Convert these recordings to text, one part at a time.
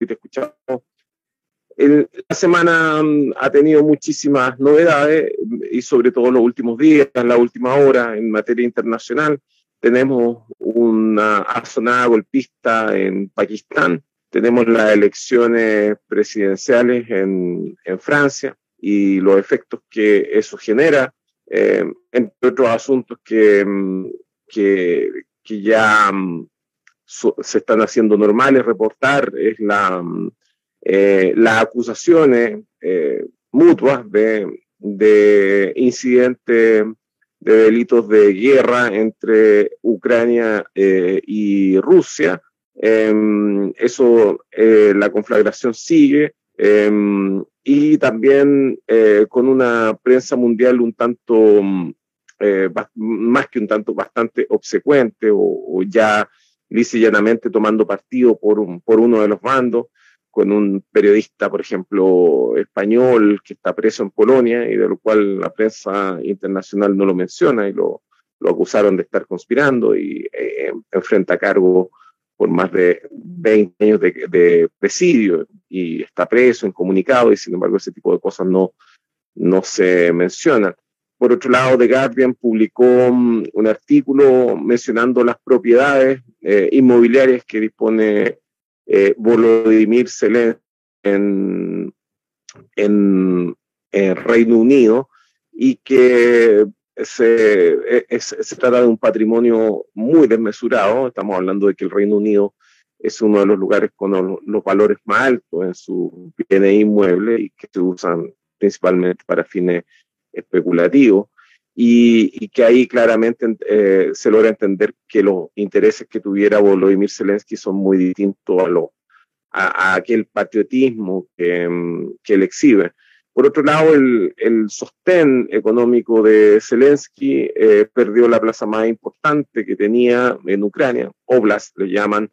y te escuchamos. la semana mm, ha tenido muchísimas novedades y sobre todo los últimos días, la última hora en materia internacional. Tenemos una azonada golpista en Pakistán, tenemos las elecciones presidenciales en, en Francia y los efectos que eso genera, eh, entre otros asuntos que, mm, que, que ya mm, se están haciendo normales reportar, es la, mm, eh, las acusaciones eh, mutuas de, de incidentes de delitos de guerra entre Ucrania y Rusia, Em, eso, eh, la conflagración sigue em, y también eh, con una prensa mundial un tanto, eh, más que un tanto, bastante obsecuente o, ya lisa llanamente tomando partido por, por uno de los bandos, con un periodista, por ejemplo, español que está preso en Polonia y de lo cual la prensa internacional no lo menciona y lo, lo acusaron de estar conspirando y enfrenta cargo por más de 20 años de, presidio y está preso, incomunicado, y sin embargo ese tipo de cosas no, no se mencionan. Por otro lado, The Guardian publicó mm, un artículo mencionando las propiedades eh, inmobiliarias que dispone eh, Volodymyr Zelensky en, en, Reino Unido y que se, se trata de un patrimonio muy desmesurado. Estamos hablando de que el Reino Unido es uno de los lugares con los, valores más altos en su bienes inmuebles y que se usan principalmente para fines especulativos. Y, que ahí claramente eh, se logra entender que los intereses que tuviera Volodymyr Zelensky son muy distintos a, lo, a, aquel patriotismo que, que él exhibe. Por otro lado, el, el sostén económico de Zelensky eh, perdió la plaza más importante que tenía en Ucrania. Oblast le llaman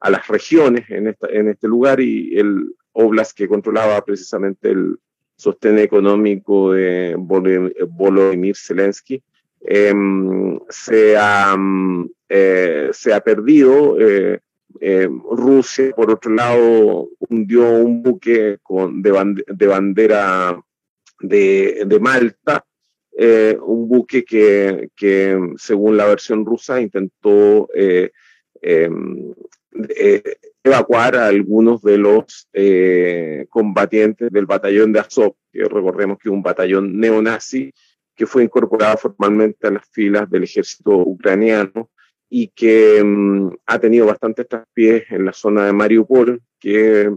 a las regiones en, en este lugar y el Oblast que controlaba precisamente el sostén económico de Volodymyr Zelensky em, se, ha, eh, se ha perdido. Eh, eh, Rusia, por otro lado, hundió un buque con, de, de bandera de, de Malta, un buque que, que, según la versión rusa, intentó eh, evacuar a algunos de los combatientes del batallón de Azov, que recordemos que es un batallón neonazi que fue incorporado formalmente a las filas del ejército ucraniano y que mm, ha tenido bastantes traspiés en la zona de Mariupol, que es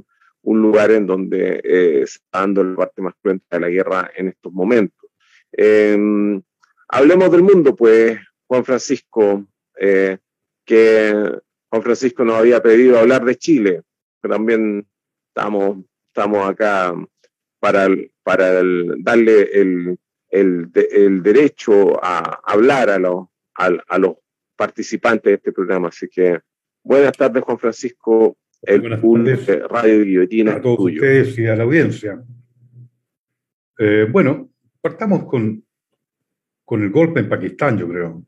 un lugar en donde eh, se está dando la parte más cruenta de la guerra en estos momentos. Em, hablemos del mundo, pues, Juan Francisco, eh, que Juan Francisco nos había pedido hablar de Chile, pero también estamos, estamos acá para, para darle el, el, el, derecho a hablar a los, a, a los participante de este programa. Así que buenas tardes, Juan Francisco, el de Radio Guillotina. A todos ustedes y a la audiencia. Eh, bueno, partamos con, con el golpe en Pakistán, yo creo.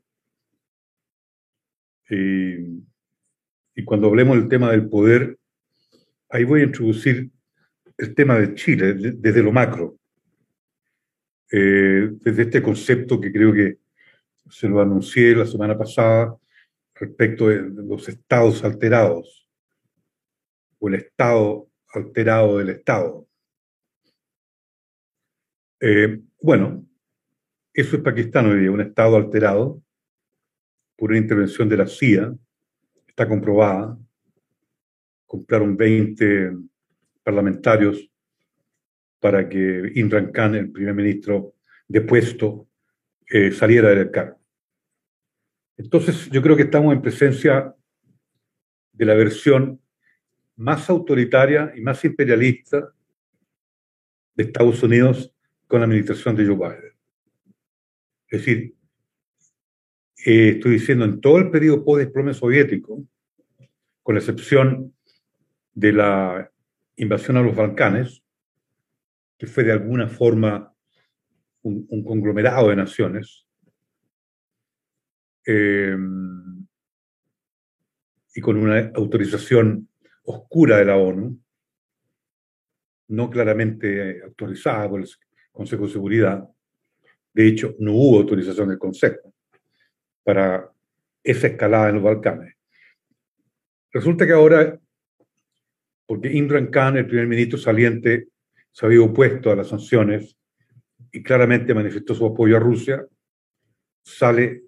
Y, y cuando hablemos del tema del poder, ahí voy a introducir el tema de Chile desde lo macro, eh, desde este concepto que creo que se lo anuncié la semana pasada respecto de los estados alterados o el estado alterado del estado. Eh, bueno, eso es Pakistán hoy día, un estado alterado por una intervención de la CIA, está comprobada. Compraron 20 parlamentarios para que Imran Khan, el primer ministro depuesto, eh, saliera del cargo. Entonces, yo creo que estamos en presencia de la versión más autoritaria y más imperialista de Estados Unidos con la administración de Joe Biden. Es decir, eh, estoy diciendo en todo el periodo post-desplome soviético, con excepción de la invasión a los Balcanes, que fue de alguna forma un conglomerado de naciones, Em, y con una autorización oscura de la ONU, no claramente autorizada por el Consejo de Seguridad. De hecho, no hubo autorización del Consejo para esa escalada en los Balcanes. Resulta que ahora, porque Imran Khan, el primer ministro saliente, se había opuesto a las sanciones y claramente manifestó su apoyo a Rusia, sale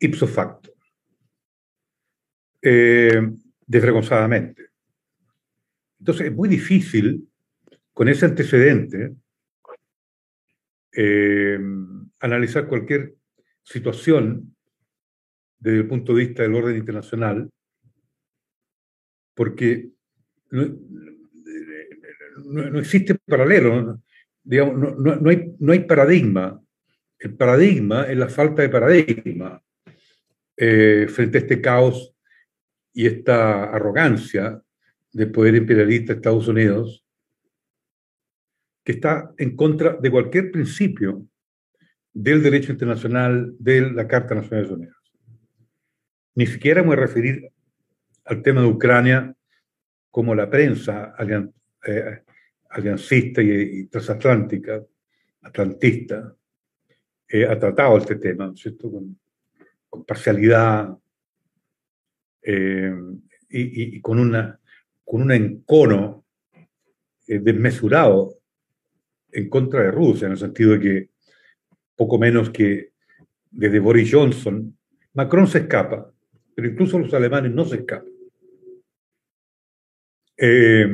ipso facto, eh, desvergonzadamente. Entonces es muy difícil, con ese antecedente, eh, analizar cualquier situación desde el punto de vista del orden internacional, porque no, existe paralelo, digamos, no, hay, no hay paradigma. El paradigma es la falta de paradigma eh, frente a este caos y esta arrogancia del poder imperialista de Estados Unidos, que está en contra de cualquier principio del derecho internacional, de la Carta de Naciones Unidas. Ni siquiera me voy a referir al tema de Ucrania como la prensa eh, aliancista y, transatlántica, atlantista, eh, ha tratado este tema, ¿cierto? Con, parcialidad eh, y, con, una, con un encono desmesurado en contra de Rusia, en el sentido de que poco menos que desde Boris Johnson, Macron se escapa, pero incluso los alemanes no se escapan. Eh,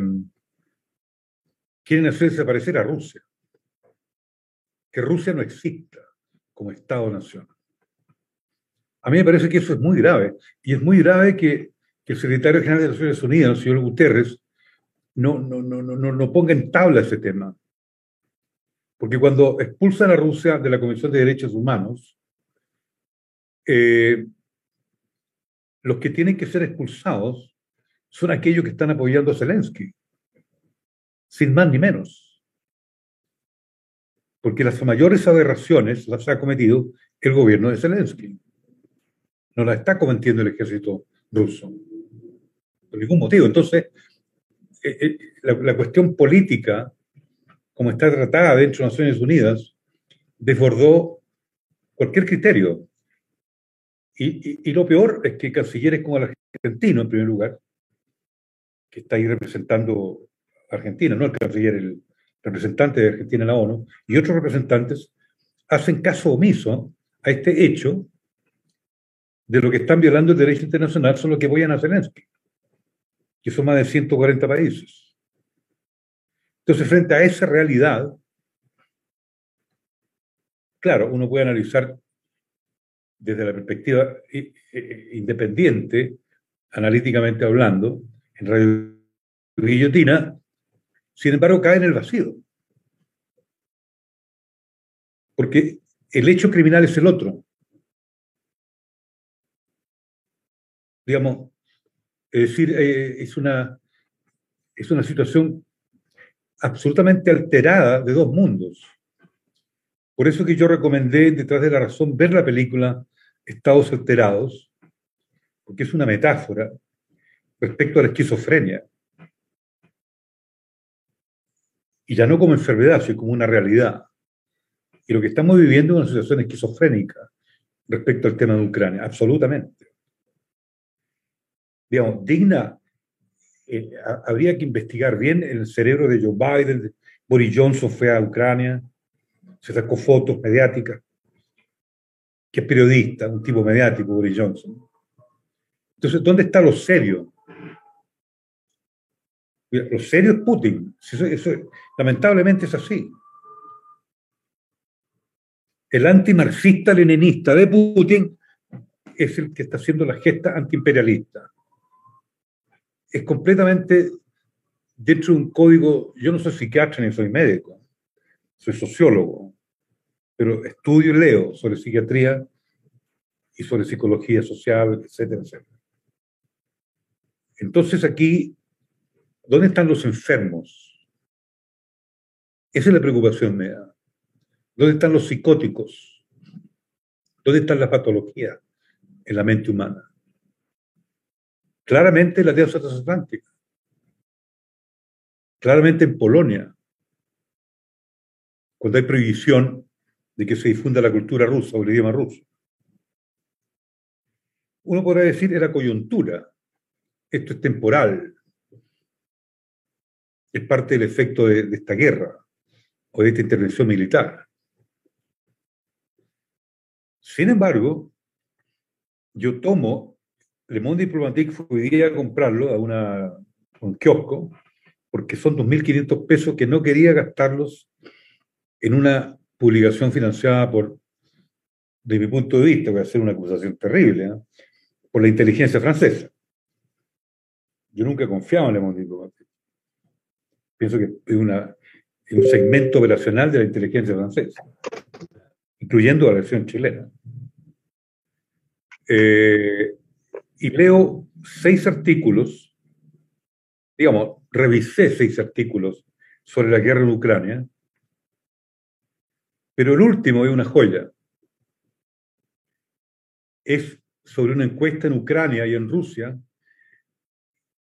quieren hacer desaparecer a Rusia, que Rusia no exista como Estado-nación. A mí me parece que eso es muy grave, y es muy grave que, el secretario general de las Naciones Unidas, el señor Guterres, no, no, no, no, no ponga en tabla ese tema. Porque cuando expulsan a Rusia de la Comisión de Derechos Humanos, eh, los que tienen que ser expulsados son aquellos que están apoyando a Zelensky, sin más ni menos. Porque las mayores aberraciones las ha cometido el gobierno de Zelensky. No las está cometiendo el ejército ruso. Por ningún motivo. Entonces, eh, eh, la, cuestión política, como está tratada dentro de Naciones Unidas, desbordó cualquier criterio. Y, lo peor es que cancilleres como el argentino, en primer lugar, que está ahí representando a Argentina, no el canciller, el representante de Argentina en la ONU, y otros representantes hacen caso omiso a este hecho de lo que están violando el derecho internacional son los que apoyan a Zelensky, que son más de 140 países. Entonces, frente a esa realidad, claro, uno puede analizar desde la perspectiva independiente, analíticamente hablando, en Radio Guillotina, sin embargo, cae en el vacío. Porque el hecho criminal es el otro. Digamos, es decir, eh, es, una, es una situación absolutamente alterada de dos mundos. Por eso que yo recomendé, detrás de la razón, ver la película Estados Alterados, porque es una metáfora respecto a la esquizofrenia. Y ya no como enfermedad, sino como una realidad. Y lo que estamos viviendo es una situación esquizofrénica respecto al tema de Ucrania, absolutamente. Digamos, digna, eh, habría que investigar bien el cerebro de Joe Biden, Boris Johnson fue a Ucrania, se sacó fotos mediáticas, que es periodista, un tipo mediático, Boris Johnson. Entonces, ¿dónde está lo serio? Lo serio es Putin. lamentablemente es así. El antimarxista-leninista de Putin es el que está haciendo la gesta antiimperialista. Es completamente dentro de un código, yo no soy psiquiatra ni soy médico, soy sociólogo, pero estudio y leo sobre psiquiatría y sobre psicología social, etcétera, etcétera. Entonces aquí ¿Dónde están los enfermos? Esa es la preocupación mía. ¿Dónde están los psicóticos? ¿Dónde están las patologías en la mente humana? Claramente en la diosa transatlántica. Claramente en Polonia, cuando hay prohibición de que se difunda la cultura rusa o el idioma ruso. Uno podrá decir era coyuntura, esto es temporal, es parte del efecto de, esta guerra o de esta intervención militar. Sin embargo, yo tomo Le Monde Diplomatique, fui a comprarlo a, una, un kiosco, porque son 2.500 pesos que no quería gastarlos en una publicación financiada por, de mi punto de vista, voy a hacer una acusación terrible, ¿eh? por la inteligencia francesa. Yo nunca he confiado en Le Monde Diplomatique. Pienso que es un segmento operacional de la inteligencia francesa, incluyendo la versión chilena. Eh, y leo seis artículos, digamos, revisé seis artículos sobre la guerra en Ucrania, pero el último es una joya. Es sobre una encuesta en Ucrania y en Rusia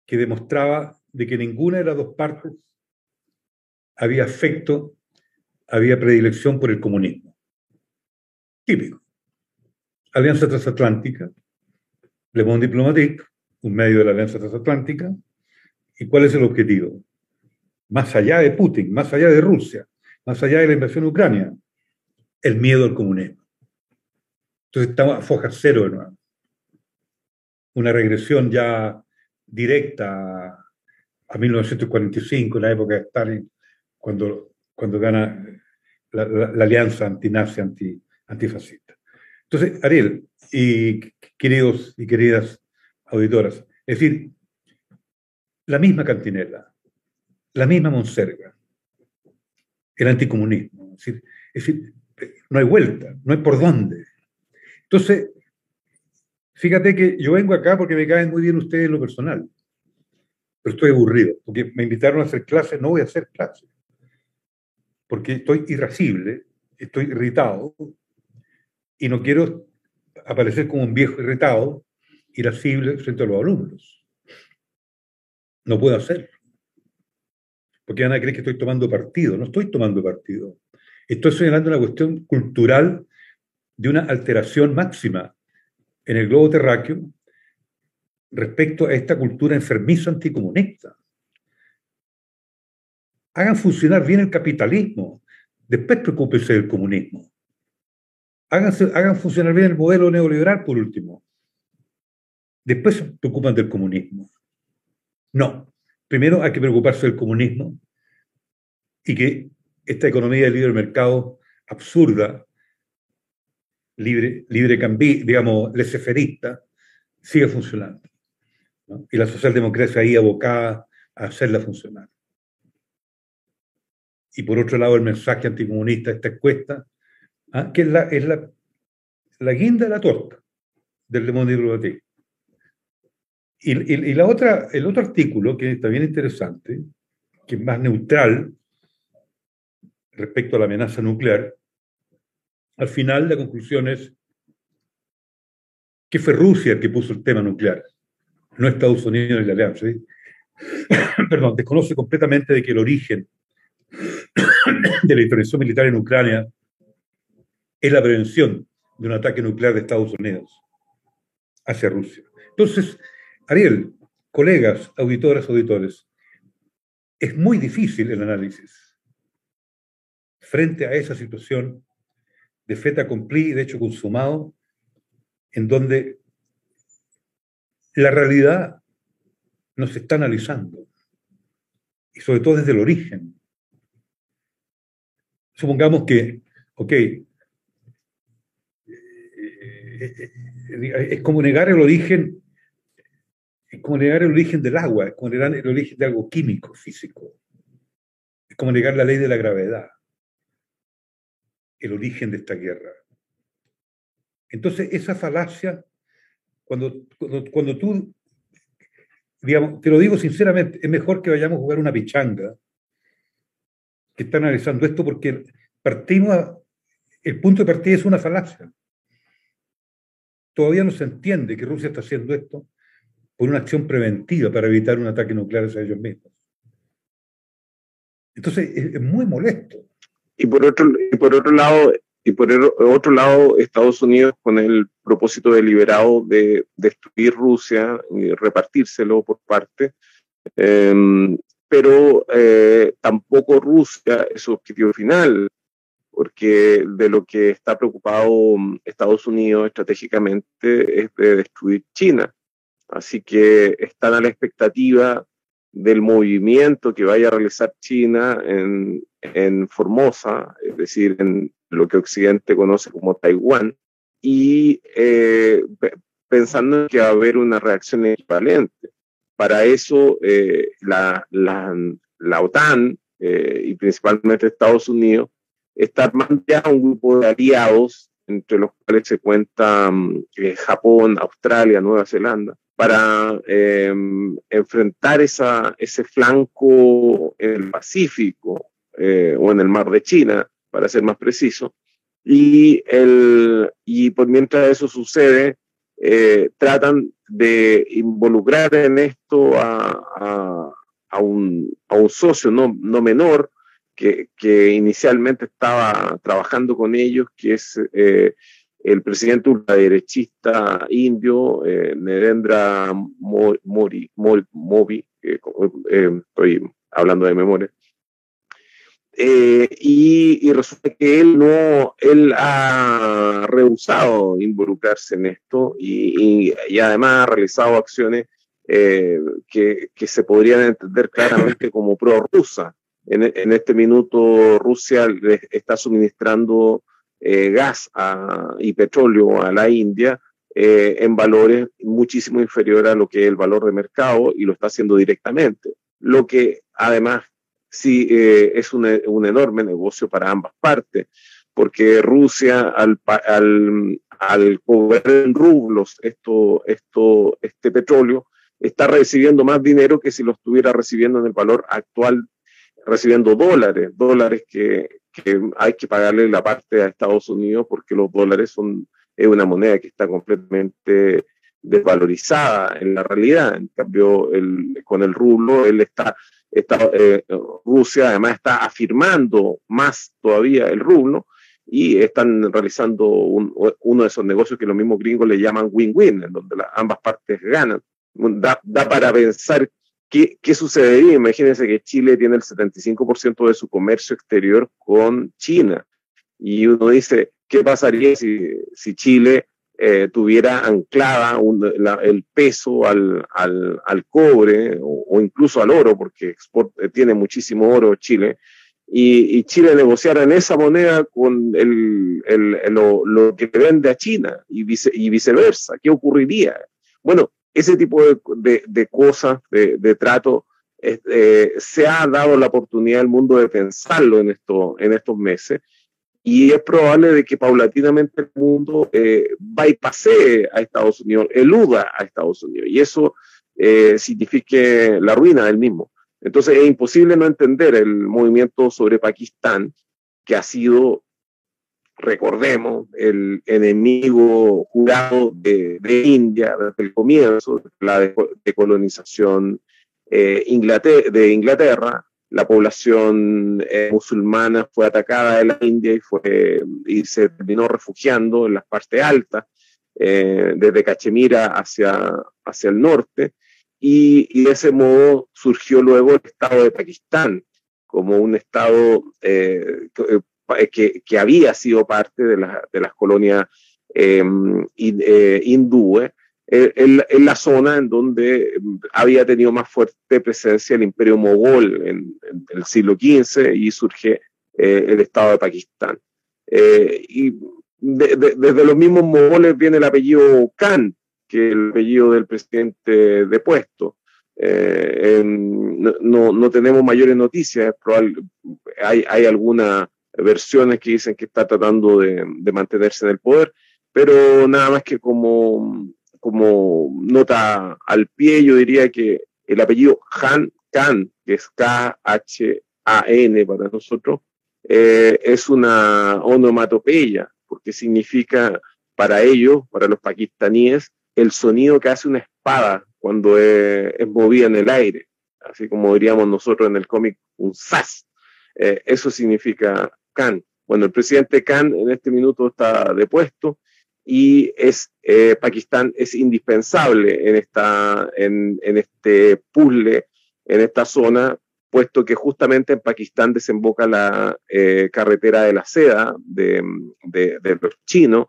que demostraba de que ninguna de las dos partes había afecto, había predilección por el comunismo. Típico. Alianza Transatlántica, Le Monde Diplomatique, un medio de la Alianza Transatlántica, ¿y cuál es el objetivo? Más allá de Putin, más allá de Rusia, más allá de la invasión Ucrania, el miedo al comunismo. Entonces estamos a foja cero de nuevo. Una regresión ya directa a 1945, en la época de Stalin, cuando, cuando gana la, alianza antinazi, anti, antifascista. Entonces, Ariel y queridos y queridas auditoras, es decir, la misma cantinela, la misma Monserga, el anticomunismo, es decir no hay vuelta, no hay por dónde. Entonces, fíjate que yo vengo acá porque me caen muy bien ustedes en lo personal, pero estoy aburrido, porque me invitaron a hacer clases, no voy a hacer clases, porque estoy irascible, estoy irritado y no quiero aparecer como un viejo irritado, irascible frente a los alumnos. No puedo hacerlo. Porque van a creer que estoy tomando partido. No estoy tomando partido. Estoy señalando una cuestión cultural de una alteración máxima en el globo terráqueo respecto a esta cultura enfermiza anticomunista. Hagan funcionar bien el capitalismo, después preocúpense del comunismo. hagan funcionar bien el modelo neoliberal, por último. Después se preocupan del comunismo. No. Primero hay que preocuparse del comunismo y que esta economía de libre mercado absurda, libre, libre cambi, digamos, leseferista, sigue funcionando. Y la socialdemocracia ahí abocada a hacerla funcionar. Y por otro lado, el mensaje anticomunista de esta encuesta, ¿ah? que es, la, es la, la, guinda de la torta del Le Monde Y, y, y, la otra, el otro artículo, que está bien interesante, que es más neutral, respecto a la amenaza nuclear, al final la conclusión es que fue Rusia el que puso el tema nuclear, no Estados Unidos y la Alianza. Perdón, desconoce completamente de que el origen de la intervención militar en Ucrania es la prevención de un ataque nuclear de Estados Unidos hacia Rusia. Entonces, Ariel, colegas, auditoras, auditores, es muy difícil el análisis frente a esa situación de feta accompli, de hecho consumado, en donde la realidad nos está analizando, y sobre todo desde el origen. Supongamos que, ok, eh, eh, eh, es como negar el origen, es como negar el origen del agua, es como negar el origen de algo químico, físico, es como negar la ley de la gravedad el origen de esta guerra. Entonces, esa falacia, cuando, cuando, tú, digamos, te lo digo sinceramente, es mejor que vayamos a jugar una pichanga que está analizando esto porque partimos, el punto de partida es una falacia. Todavía no se entiende que Rusia está haciendo esto por una acción preventiva para evitar un ataque nuclear hacia ellos mismos. Entonces, es muy molesto y por otro, y por otro lado, y por otro lado, Estados Unidos con el propósito deliberado de destruir Rusia y repartírselo por parte, em, pero eh, tampoco Rusia es su objetivo final, porque de lo que está preocupado Estados Unidos estratégicamente es de destruir China. Así que están a la expectativa del movimiento que vaya a realizar China en, en Formosa, es decir, en lo que Occidente conoce como Taiwán, y eh, pensando que va a haber una reacción equivalente. Para eso, eh, la, la, la, OTAN eh, y principalmente Estados Unidos está armando ya un grupo de aliados, entre los cuales se cuentan Japón, Australia, Nueva Zelanda, para enfrentar esa, ese flanco en el Pacífico o en el Mar de China, para ser más preciso. Y, el, y por mientras eso sucede, eh, tratan de involucrar en esto a, a, un, a un, socio no, no menor que, que, inicialmente estaba trabajando con ellos, que es eh, el presidente ultraderechista indio, eh, Nerendra Modi, Modi, estoy hablando de memoria, eh, y, resulta que él no, él ha rehusado involucrarse en esto y, y, además ha realizado acciones eh, que, que, se podrían entender claramente como pro-rusa. En, en, este minuto Rusia le está suministrando eh, gas y petróleo a la India en valores muchísimo inferiores a lo que es el valor de mercado y lo está haciendo directamente. Lo que además sí eh, es un, un, enorme negocio para ambas partes, porque Rusia al, al, al cobrar en rublos esto, esto, este petróleo, está recibiendo más dinero que si lo estuviera recibiendo en el valor actual, recibiendo dólares, dólares que, hay que pagarle la parte a Estados Unidos porque los dólares son es una moneda que está completamente desvalorizada en la realidad. En cambio, el, con el rublo, él está eh, Rusia además está afirmando más todavía el rublo y están realizando uno de esos negocios que los mismos gringos le llaman win-win, en donde ambas partes ganan. Da, para pensar qué, qué sucedería. Imagínense que Chile tiene el 75% de su comercio exterior con China. Y uno dice, ¿qué pasaría si, si Chile eh, tuviera anclada el peso al, al, al cobre o, incluso al oro, porque eh, tiene muchísimo oro Chile, y, y, Chile negociara en esa moneda con el, el, lo, lo, que vende a China y, vice, y, viceversa. ¿Qué ocurriría? Bueno, ese tipo de, de, de cosas, de, de trato, eh, se ha dado la oportunidad al mundo de pensarlo en, esto, en estos meses y es probable de que paulatinamente el mundo eh, a Estados Unidos, eluda a Estados Unidos, y eso eh, signifique la ruina del mismo. Entonces es imposible no entender el movimiento sobre Pakistán, que ha sido, recordemos, el enemigo jurado de, de India desde el comienzo, de la decolonización eh, Inglaterra, de Inglaterra, la población eh, musulmana fue atacada en la India y, fue, y se terminó refugiando en las partes altas, eh, desde Cachemira hacia, hacia el norte, y, y, de ese modo surgió luego el Estado de Pakistán como un Estado eh, que, que, había sido parte de, la, de las colonias hindúes en, la zona en donde había tenido más fuerte presencia el imperio mogol en, el siglo XV y surge eh, el Estado de Pakistán. Eh, y desde los mismos mogoles viene el apellido Khan, que es el apellido del presidente depuesto. Eh, no, no, tenemos mayores noticias, hay, hay algunas versiones que dicen que está tratando de, de mantenerse en el poder, pero nada más que como como nota al pie, yo diría que el apellido Han Khan, que es K-H-A-N para nosotros, eh, es una onomatopeya, porque significa para ellos, para los pakistaníes, el sonido que hace una espada cuando es, movida en el aire, así como diríamos nosotros en el cómic, un sas. Eh, eso significa Khan. Bueno, el presidente Khan en este minuto está depuesto y es, eh, Pakistán es indispensable en, esta, en, este puzzle, en esta zona, puesto que justamente en Pakistán desemboca la eh, carretera de la seda de, de, de los chinos.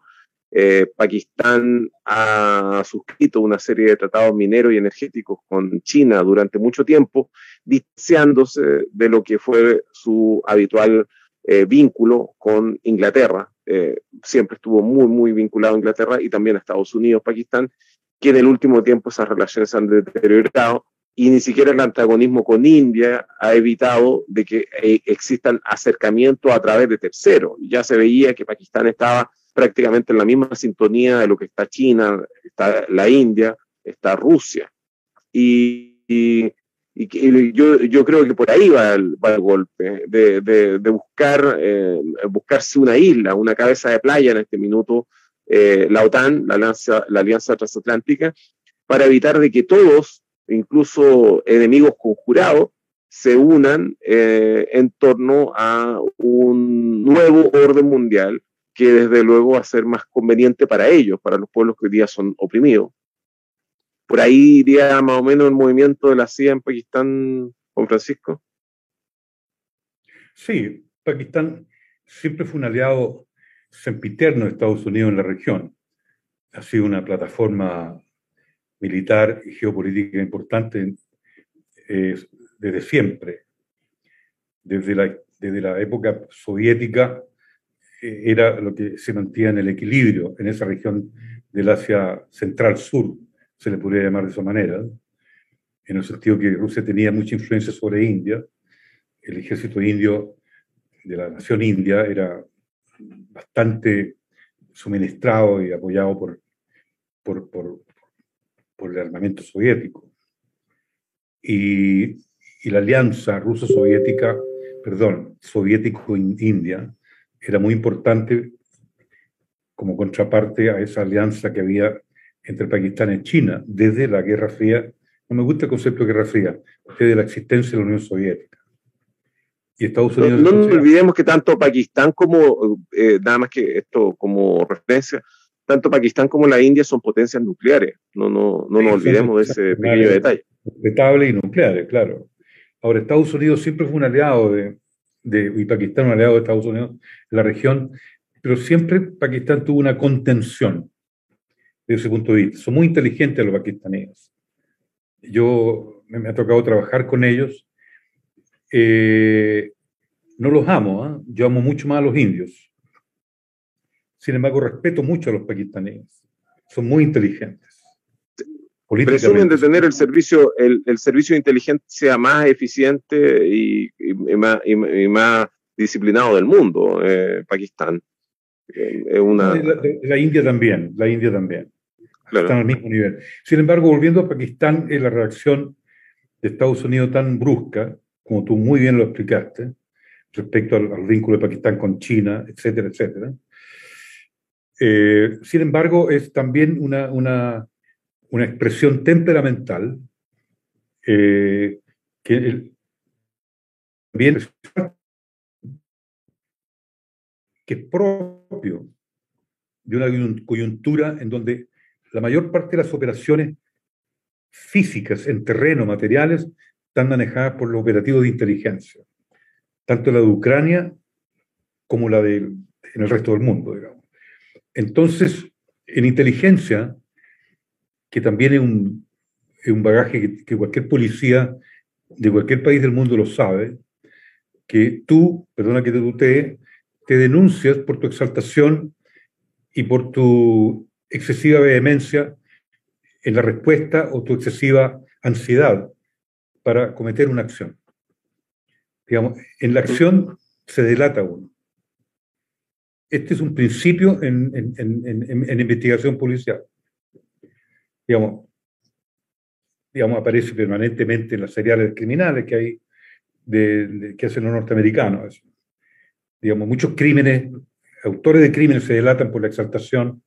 Eh, Pakistán ha suscrito una serie de tratados mineros y energéticos con China durante mucho tiempo, distanciándose de lo que fue su habitual eh, vínculo con Inglaterra. Eh, siempre estuvo muy, muy vinculado a Inglaterra y también a Estados Unidos, Pakistán, que en el último tiempo esas relaciones han deteriorado y ni siquiera el antagonismo con India ha evitado de que eh, existan acercamientos a través de terceros. Ya se veía que Pakistán estaba prácticamente en la misma sintonía de lo que está China, está la India, está Rusia. Y, y yo, yo, creo que por ahí va el, va el golpe, de, de, de buscar, eh, buscarse una isla, una cabeza de playa en este minuto, eh, la OTAN, la alianza, la alianza transatlántica, para evitar de que todos incluso enemigos conjurados, se unan eh, en torno a un nuevo orden mundial que desde luego va a ser más conveniente para ellos, para los pueblos que hoy día son oprimidos. Por ahí iría más o menos el movimiento de la CIA en Pakistán, Juan Francisco. Sí, Pakistán siempre fue un aliado sempiterno de Estados Unidos en la región. Ha sido una plataforma militar y geopolítica importante eh, desde siempre. Desde la, desde la época soviética eh, era lo que se mantenía en el equilibrio en esa región del Asia Central-Sur, se le podría llamar de esa manera, en el sentido que Rusia tenía mucha influencia sobre India, el ejército indio de la nación india era bastante suministrado y apoyado por, por, por, el armamento soviético. Y, y la alianza ruso-soviética, perdón, soviético-india, era muy importante como contraparte a esa alianza que había entre Pakistán y China desde la Guerra Fría. No me gusta el concepto de Guerra Fría, desde la existencia de la Unión Soviética. Y Estados Unidos. No, no nos olvidemos que tanto Pakistán como, eh, nada más que esto como referencia, tanto Pakistán como la India son potencias nucleares. No, no, no nos olvidemos de ese pequeño detalle. Respetable y nucleares, claro. Ahora, Estados Unidos siempre fue un aliado de, de, y Pakistán un aliado de Estados Unidos en la región, pero siempre Pakistán tuvo una contención desde ese punto de vista. Son muy inteligentes los pakistaníes. Yo me, ha tocado trabajar con ellos. Eh, no los amo, ¿eh? yo amo mucho más a los indios sin embargo, respeto mucho a los pakistaníes. Son muy inteligentes. Presumen de tener el servicio, el, el, servicio de inteligencia más eficiente y, y, y, más, y más, disciplinado del mundo, eh, Pakistán. Eh, una... La, la, India también, la India también. Están al mismo nivel. Sin embargo, volviendo a Pakistán, es la reacción de Estados Unidos tan brusca, como tú muy bien lo explicaste, respecto al, vínculo de Pakistán con China, etcétera, etcétera eh, sin embargo, es también una, una, una expresión temperamental eh, que es propio de una coyuntura en donde la mayor parte de las operaciones físicas en terreno, materiales, están manejadas por los operativos de inteligencia, tanto la de Ucrania como la de en el resto del mundo, digamos. Entonces, en inteligencia, que también es un, es un bagaje que, cualquier policía de cualquier país del mundo lo sabe, que tú, perdona que te tutee, te denuncias por tu exaltación y por tu excesiva vehemencia en la respuesta o tu excesiva ansiedad para cometer una acción. Digamos, en la acción se delata uno. Este es un principio en, en, en, investigación policial. Digamos, digamos, aparece permanentemente en las seriales criminales que hay de, de, que hacen los norteamericanos. Digamos, muchos crímenes, autores de crímenes se delatan por la exaltación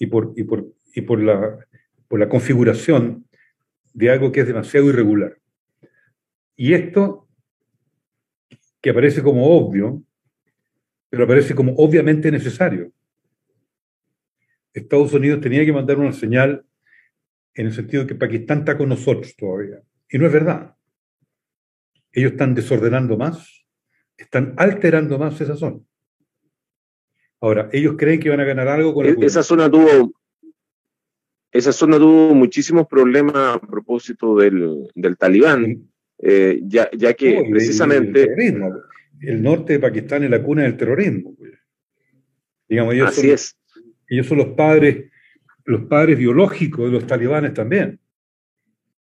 y por, y por, y por, la, por la configuración de algo que es demasiado irregular. Y esto, que aparece como obvio, pero aparece como obviamente necesario. Estados Unidos tenía que mandar una señal en el sentido de que Pakistán está con nosotros todavía. Y no es verdad. Ellos están desordenando más, están alterando más esa zona. Ahora, ellos creen que van a ganar algo con la e-, Esa zona tuvo, esa zona tuvo muchísimos problemas a propósito del, del talibán, eh, ya, ya, que precisamente... El, norte de Pakistán es la cuna del terrorismo. Pues. Digamos, ellos Así es. Ellos son los padres, los padres biológicos de los talibanes también.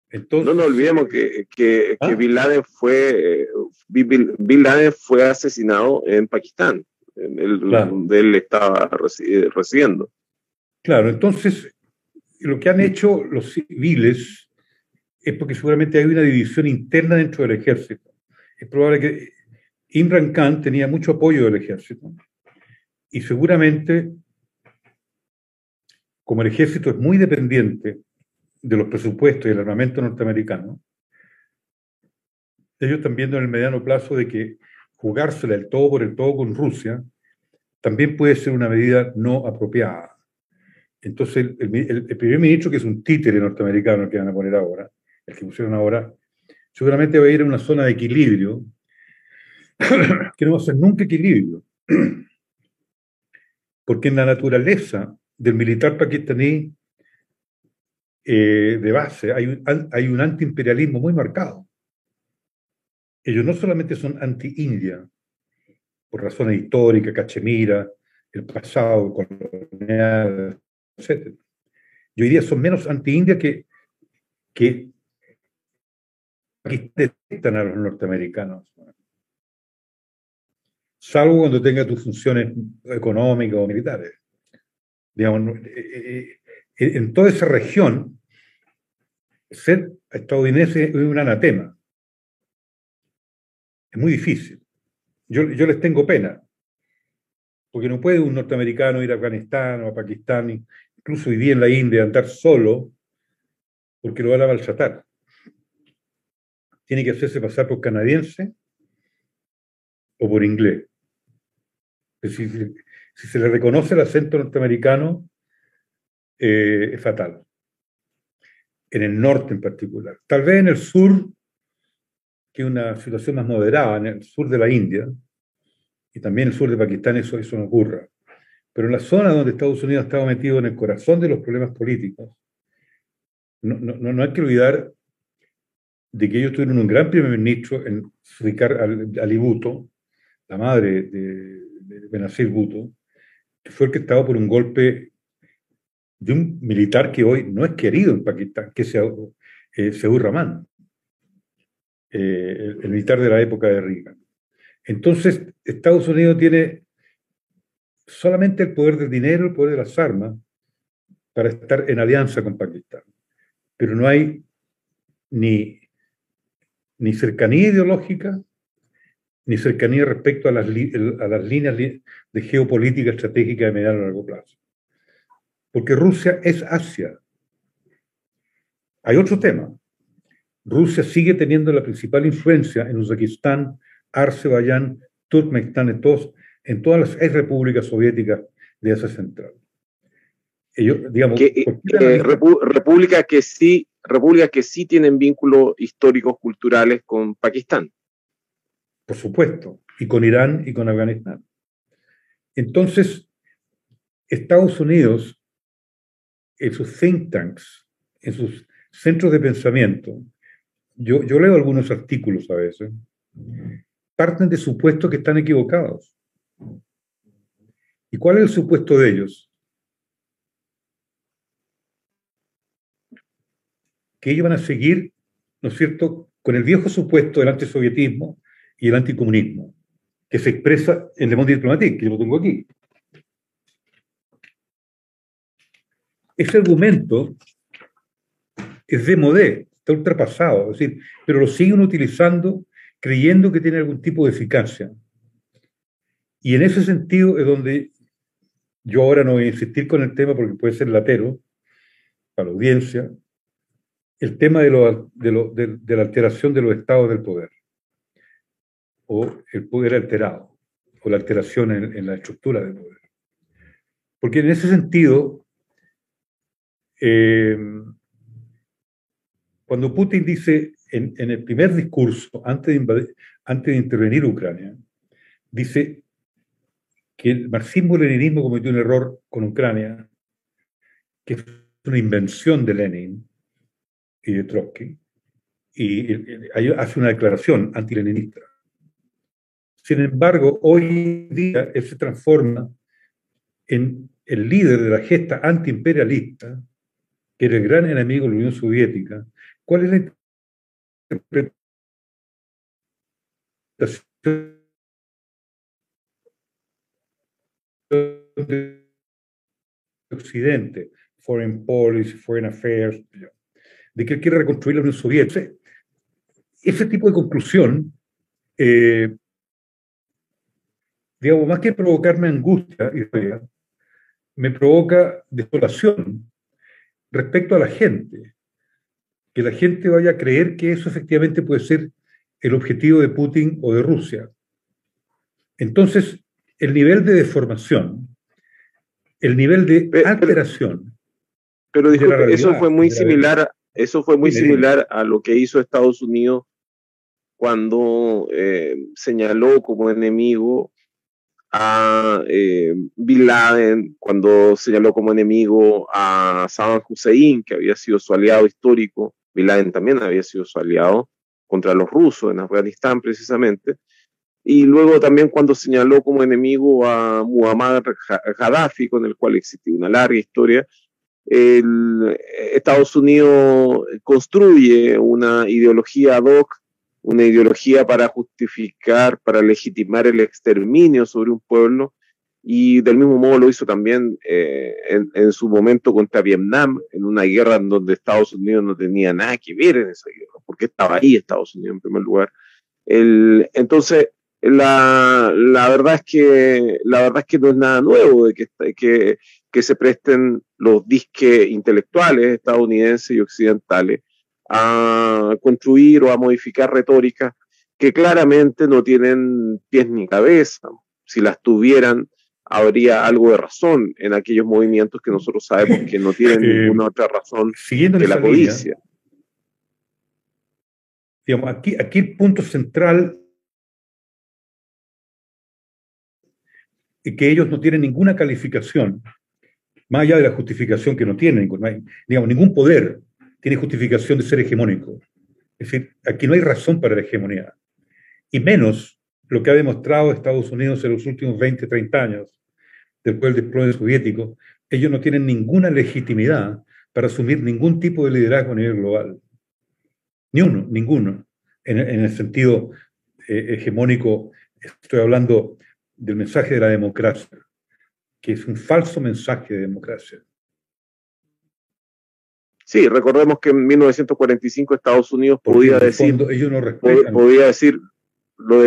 Entonces, no nos olvidemos que, que, ¿Ah? Bin, Laden fue, Bin Laden fue asesinado en Pakistán, en el, donde él estaba residiendo. Claro, entonces lo que han hecho los civiles es porque seguramente hay una división interna dentro del ejército. Es probable que Imran Khan tenía mucho apoyo del ejército y seguramente, como el ejército es muy dependiente de los presupuestos y el armamento norteamericano, ellos están viendo en el mediano plazo de que jugársela el todo por el todo con Rusia también puede ser una medida no apropiada. Entonces, el, primer ministro, que es un títere norteamericano que van a poner ahora, el que pusieron ahora, seguramente va a ir a una zona de equilibrio, que no va a ser nunca equilibrio. Porque en la naturaleza del militar pakistaní eh, de base hay un, hay un antiimperialismo muy marcado. Ellos no solamente son anti-India, por razones históricas, Cachemira, el pasado colonial, etc. Yo diría son menos anti-India que, que detestan a los norteamericanos. Salvo cuando tenga tus funciones económicas o militares. Digamos, eh, eh, eh, en toda esa región, ser estadounidense es un anatema. Es muy difícil. Yo, yo les tengo pena, porque no puede un norteamericano ir a Afganistán o a Pakistán incluso hoy día en la India, andar solo, porque lo van a maltratar. Tiene que hacerse pasar por canadiense o por inglés. Si, se le reconoce el acento norteamericano, eh, es fatal. En el norte en particular. Tal vez en el sur, que una situación más moderada, en el sur de la India, y también en el sur de Pakistán, eso, eso no ocurra. Pero en la zona donde Estados Unidos estaba metido en el corazón de los problemas políticos, no, hay que olvidar de que ellos tuvieron un gran primer ministro en Sudikar Alibuto, la madre de, de Benazir Bhutto, que fue el que estaba por un golpe de un militar que hoy no es querido en Pakistán, que es eh, Seur Rahman, eh, el, militar de la época de Reagan. Entonces, Estados Unidos tiene solamente el poder del dinero, el poder de las armas, para estar en alianza con Pakistán. Pero no hay ni, ni cercanía ideológica, ni cercanía respecto a las, a las líneas de geopolítica estratégica de mediano y largo plazo. Porque Rusia es Asia. Hay otro tema. Rusia sigue teniendo la principal influencia en Uzbekistán, Azerbaiyán, Turkmenistán, en todos en todas las repúblicas soviéticas de Asia Central. Ellos, digamos, que, eh, repúblicas que sí, repúblicas que sí tienen vínculos históricos culturales con Pakistán. Por supuesto, y con Irán y con Afganistán. Entonces, Estados Unidos, en sus think tanks, en sus centros de pensamiento, yo, leo algunos artículos a veces, parten de supuestos que están equivocados. ¿Y cuál es el supuesto de ellos? Que ellos van a seguir, ¿no es cierto?, con el viejo supuesto del antisovietismo y el anticomunismo, que se expresa en Le Monde Diplomatique, que yo lo tengo aquí. Ese argumento es de modé, está ultrapasado, es decir, pero lo siguen utilizando creyendo que tiene algún tipo de eficacia. Y en ese sentido es donde yo ahora no voy a insistir con el tema porque puede ser latero para la audiencia, el tema de, la alteración de los estados del poder, o el poder alterado, por la alteración en, la estructura del poder. Porque en ese sentido, eh, cuando Putin dice en, el primer discurso, antes de, de intervenir Ucrania, dice que el marxismo-leninismo cometió un error con Ucrania, que es una invención de Lenin y de Trotsky, y hace una declaración antileninista. Sin embargo, hoy en día él se transforma en el líder de la gesta antiimperialista, que era el gran enemigo de la Unión Soviética. ¿Cuál es la interpretación de Occidente, Foreign Policy, Foreign Affairs, de que él quiere reconstruir la Unión Soviética. Ese tipo de conclusión, eh, digamos, más que provocarme angustia, me provoca desolación respecto a la gente. Que la gente vaya a creer que eso efectivamente puede ser el objetivo de Putin o de Rusia. Entonces, el nivel de deformación, el nivel de alteración. Pero, eso fue muy similar, eso fue muy similar a lo que hizo Estados Unidos cuando eh, señaló como enemigo a eh, Bin Laden, cuando señaló como enemigo a Saddam Hussein, que había sido su aliado histórico. Bin Laden también había sido su aliado contra los rusos en Afganistán precisamente. Y luego también cuando señaló como enemigo a Muhammad Gaddafi, con el cual existía una larga historia, el, Estados Unidos construye una ideología ad hoc, una ideología para justificar, para legitimar el exterminio sobre un pueblo, y del mismo modo lo hizo también eh, en, su momento contra Vietnam, en una guerra en donde Estados Unidos no tenía nada que ver en esa guerra, porque estaba ahí Estados Unidos en primer lugar. El, entonces, la, la, verdad es que la verdad es que no es nada nuevo de que, que, que se presten los disques intelectuales estadounidenses y occidentales a construir o a modificar retóricas que claramente no tienen pies ni cabeza. Si las tuvieran, habría algo de razón en aquellos movimientos que nosotros sabemos que no tienen eh, ninguna otra razón que la codicia. digamos, aquí, aquí el punto central que ellos no tienen ninguna calificación, más allá de la justificación que no tienen, digamos, ningún poder tiene justificación de ser hegemónico. Es decir, aquí no hay razón para la hegemonía. Y menos lo que ha demostrado Estados Unidos en los últimos 20, 30 años, después del desplome soviético, ellos no tienen ninguna legitimidad para asumir ningún tipo de liderazgo a nivel global. Ni uno, ninguno. En, el sentido eh, hegemónico, estoy hablando del mensaje de la democracia, que es un falso mensaje de democracia. Sí, recordemos que en 1945 Estados Unidos podía decir, ellos no podía decir, lo,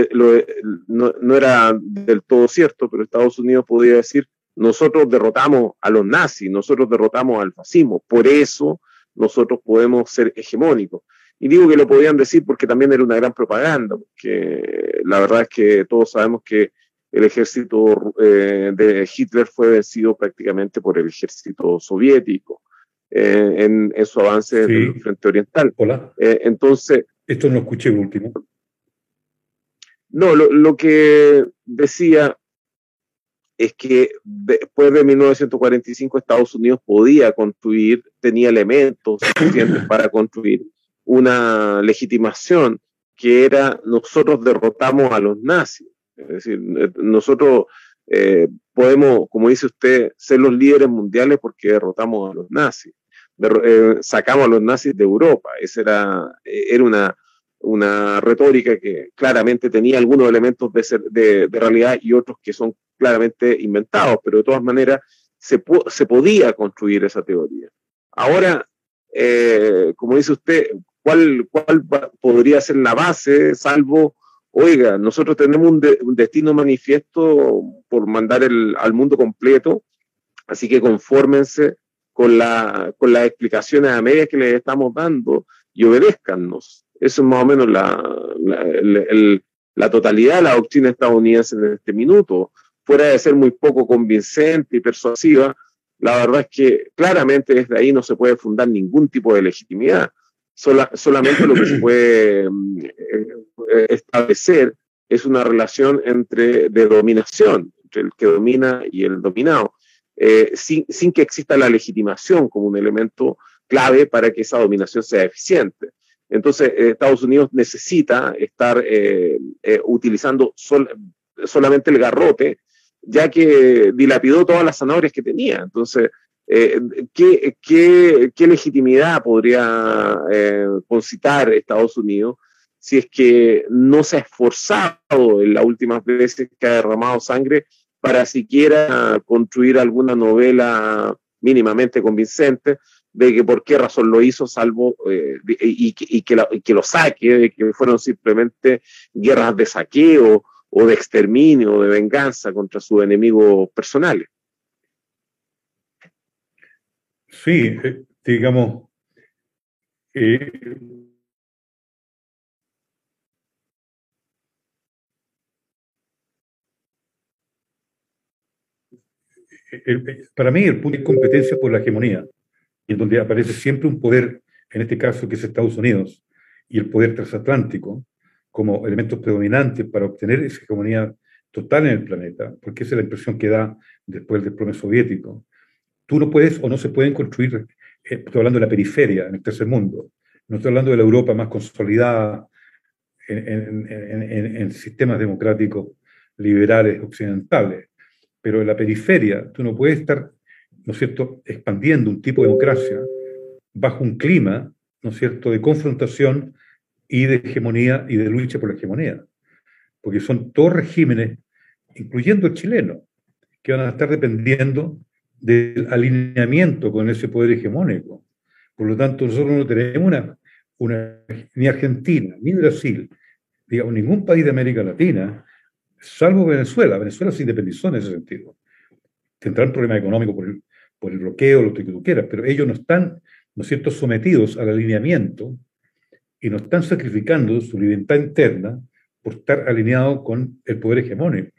no, no, era del todo cierto, pero Estados Unidos podía decir, nosotros derrotamos a los nazis, nosotros derrotamos al fascismo, por eso nosotros podemos ser hegemónicos. Y digo que lo podían decir porque también era una gran propaganda, porque la verdad es que todos sabemos que el ejército eh, de Hitler fue vencido prácticamente por el ejército soviético eh, en, su avance en el frente oriental. Hola. Eh, entonces. Esto no escuché último. No, lo, que decía es que después de 1945 Estados Unidos podía construir, tenía elementos suficientes para construir una legitimación que era nosotros derrotamos a los nazis. Es decir, eh, nosotros eh, podemos, como dice usted, ser los líderes mundiales porque derrotamos a los nazis. Eh, sacamos a los nazis de Europa. Esa era, era una, una retórica que claramente tenía algunos elementos de, de, realidad y otros que son claramente inventados, pero de todas maneras se, se podía construir esa teoría. Ahora, como dice usted, ¿cuál, ¿cuál podría ser la base, salvo oiga, nosotros tenemos un, destino manifiesto por mandar el, al mundo completo, así que confórmense con, la, con las explicaciones a medias que les estamos dando y obedézcannos. Eso es más o menos la, la totalidad de la doctrina estadounidense en este minuto, fuera de ser muy poco convincente y persuasiva, la verdad es que claramente desde ahí no se puede fundar ningún tipo de legitimidad. solamente lo que se puede eh, establecer es una relación entre, de dominación, entre el que domina y el dominado, eh, sin, sin, que exista la legitimación como un elemento clave para que esa dominación sea eficiente. Entonces, eh, Estados Unidos necesita estar utilizando solamente el garrote, ya que dilapidó todas las zanahorias que tenía. Entonces, ¿qué, legitimidad podría concitar Estados Unidos si es que no se ha esforzado en las últimas veces que ha derramado sangre para siquiera construir alguna novela mínimamente convincente de que por qué razón lo hizo, salvo eh, y, que lo saque, de que fueron simplemente guerras de saqueo o de exterminio o de venganza contra sus enemigos personales. Sí, eh, digamos, eh, para mí el punto de competencia por la hegemonía, en donde aparece siempre un poder, en este caso que es Estados Unidos, y el poder transatlántico como elementos predominantes para obtener esa hegemonía total en el planeta, porque esa es la impresión que da después del desplome soviético. Tú no puedes o no se pueden construir, eh, estoy hablando de la periferia, en el tercer mundo, no estoy hablando de la Europa más consolidada en, en sistemas democráticos liberales occidentales pero en la periferia tú no puedes estar, ¿no es cierto?, expandiendo un tipo de democracia bajo un clima, ¿no es cierto?, de confrontación y de hegemonía y de lucha por la hegemonía. Porque son todos regímenes, incluyendo el chileno, que van a estar dependiendo del alineamiento con ese poder hegemónico. Por lo tanto, nosotros no tenemos una, ni Argentina, ni Brasil, digamos, ningún país de América Latina salvo Venezuela. Venezuela se independizó en ese sentido. Tendrán problema económico por por el bloqueo, lo que tú quieras, pero ellos no están, ¿no es cierto?, sometidos al alineamiento y no están sacrificando su libertad interna por estar alineados con el poder hegemónico.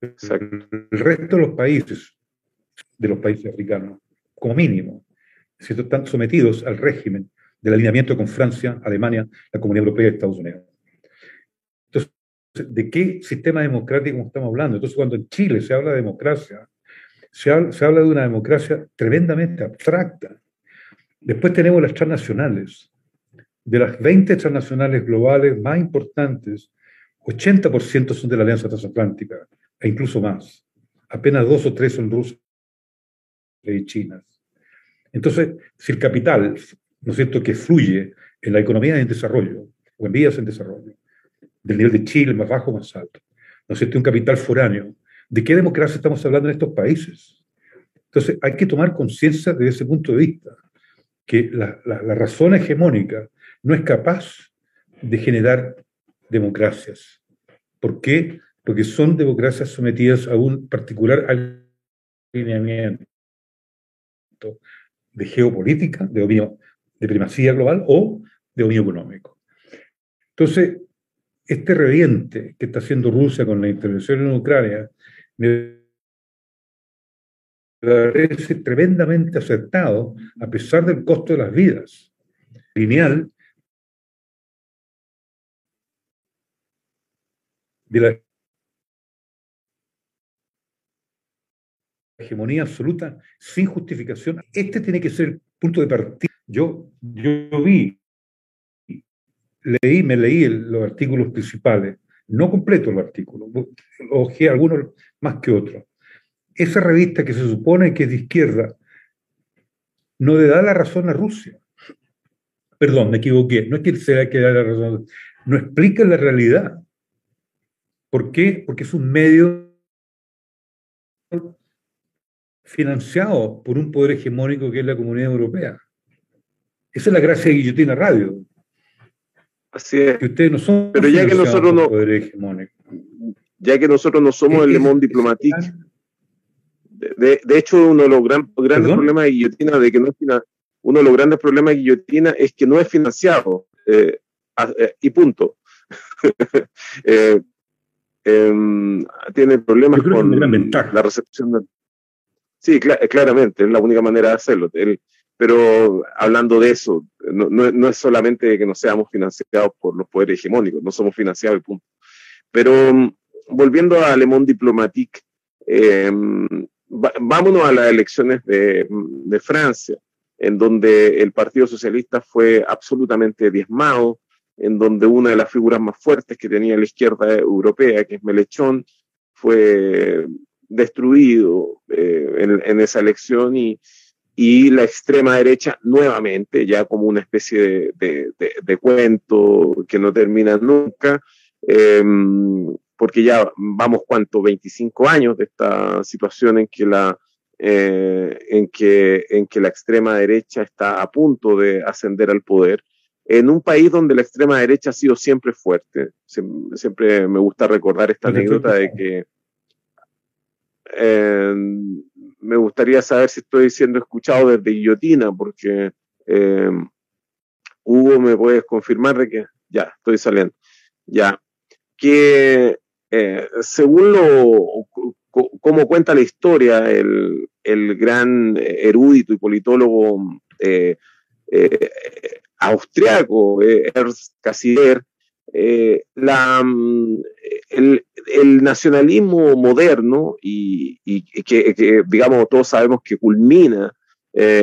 El resto de los países, de los países africanos, como mínimo, ¿cierto? están sometidos al régimen del alineamiento con Francia, Alemania, la Comunidad Europea y Estados Unidos. ¿De qué sistema democrático estamos hablando? Entonces, cuando en Chile se habla de democracia, se habla, de una democracia tremendamente abstracta. Después tenemos las transnacionales. De las 20 transnacionales globales más importantes, 80% son de la Alianza Transatlántica, e incluso más. Apenas dos o tres son rusas y chinas. Entonces, si el capital ¿no es cierto?, que fluye en la economía en desarrollo o en vías en desarrollo, del nivel de Chile más bajo más alto, ¿no es cierto?, un capital foráneo. ¿De qué democracia estamos hablando en estos países? Entonces, hay que tomar conciencia desde ese punto de vista, que la, la razón hegemónica no es capaz de generar democracias. ¿Por qué? Porque son democracias sometidas a un particular alineamiento de geopolítica, de dominio de primacía global o de dominio económico. Entonces, este reviente que está haciendo Rusia con la intervención en Ucrania me parece tremendamente acertado a pesar del costo de las vidas. Lineal de la hegemonía absoluta sin justificación. Este tiene que ser el punto de partida yo, yo vi, leí, me leí los artículos principales, no completo los artículos, ojeé algunos más que otros. Esa revista que se supone que es de izquierda no le da la razón a Rusia. Perdón, me equivoqué. No es que sea que da la razón. No explica la realidad. ¿Por qué? Porque es un medio financiado por un poder hegemónico que es la Comunidad Europea. Esa es la gracia de Guillotina Radio. Así es. Que ustedes no son Pero ya que nosotros no. Ya que nosotros no somos el Le Monde Diplomatique. De, de, hecho, uno de los gran, grandes problemas de Guillotina de que no es uno de los grandes problemas de Guillotina es que no es financiado eh, eh, y punto. Em, tiene problemas con la recepción de... Sí, claramente, es la única manera de hacerlo. Pero hablando de eso, no, no, es solamente que no seamos financiados por los poderes hegemónicos, no somos financiados y punto. Pero mm, volviendo a Le Monde Diplomatique, em, vámonos a las elecciones de, de, Francia, en donde el Partido Socialista fue absolutamente diezmado, en donde una de las figuras más fuertes que tenía la izquierda europea, que es Melechón, fue destruido eh, en, en, esa elección y, y, la extrema derecha nuevamente, ya como una especie de, de, de cuento que no termina nunca, eh, porque ya vamos cuánto, 25 años de esta situación en que la, eh, en, que, en que la extrema derecha está a punto de ascender al poder, en un país donde la extrema derecha ha sido siempre fuerte. Siempre, me gusta recordar esta anécdota de que eh, me gustaría saber si estoy siendo escuchado desde Guillotina, porque eh, Hugo, ¿me puedes confirmar de que ya estoy saliendo? Ya, que eh, según lo, como cuenta la historia, el, el gran erudito y politólogo eh, eh, austriaco, Ernst Cassirer, la, mm, el, el, nacionalismo moderno y, y que, que, digamos, todos sabemos que culmina,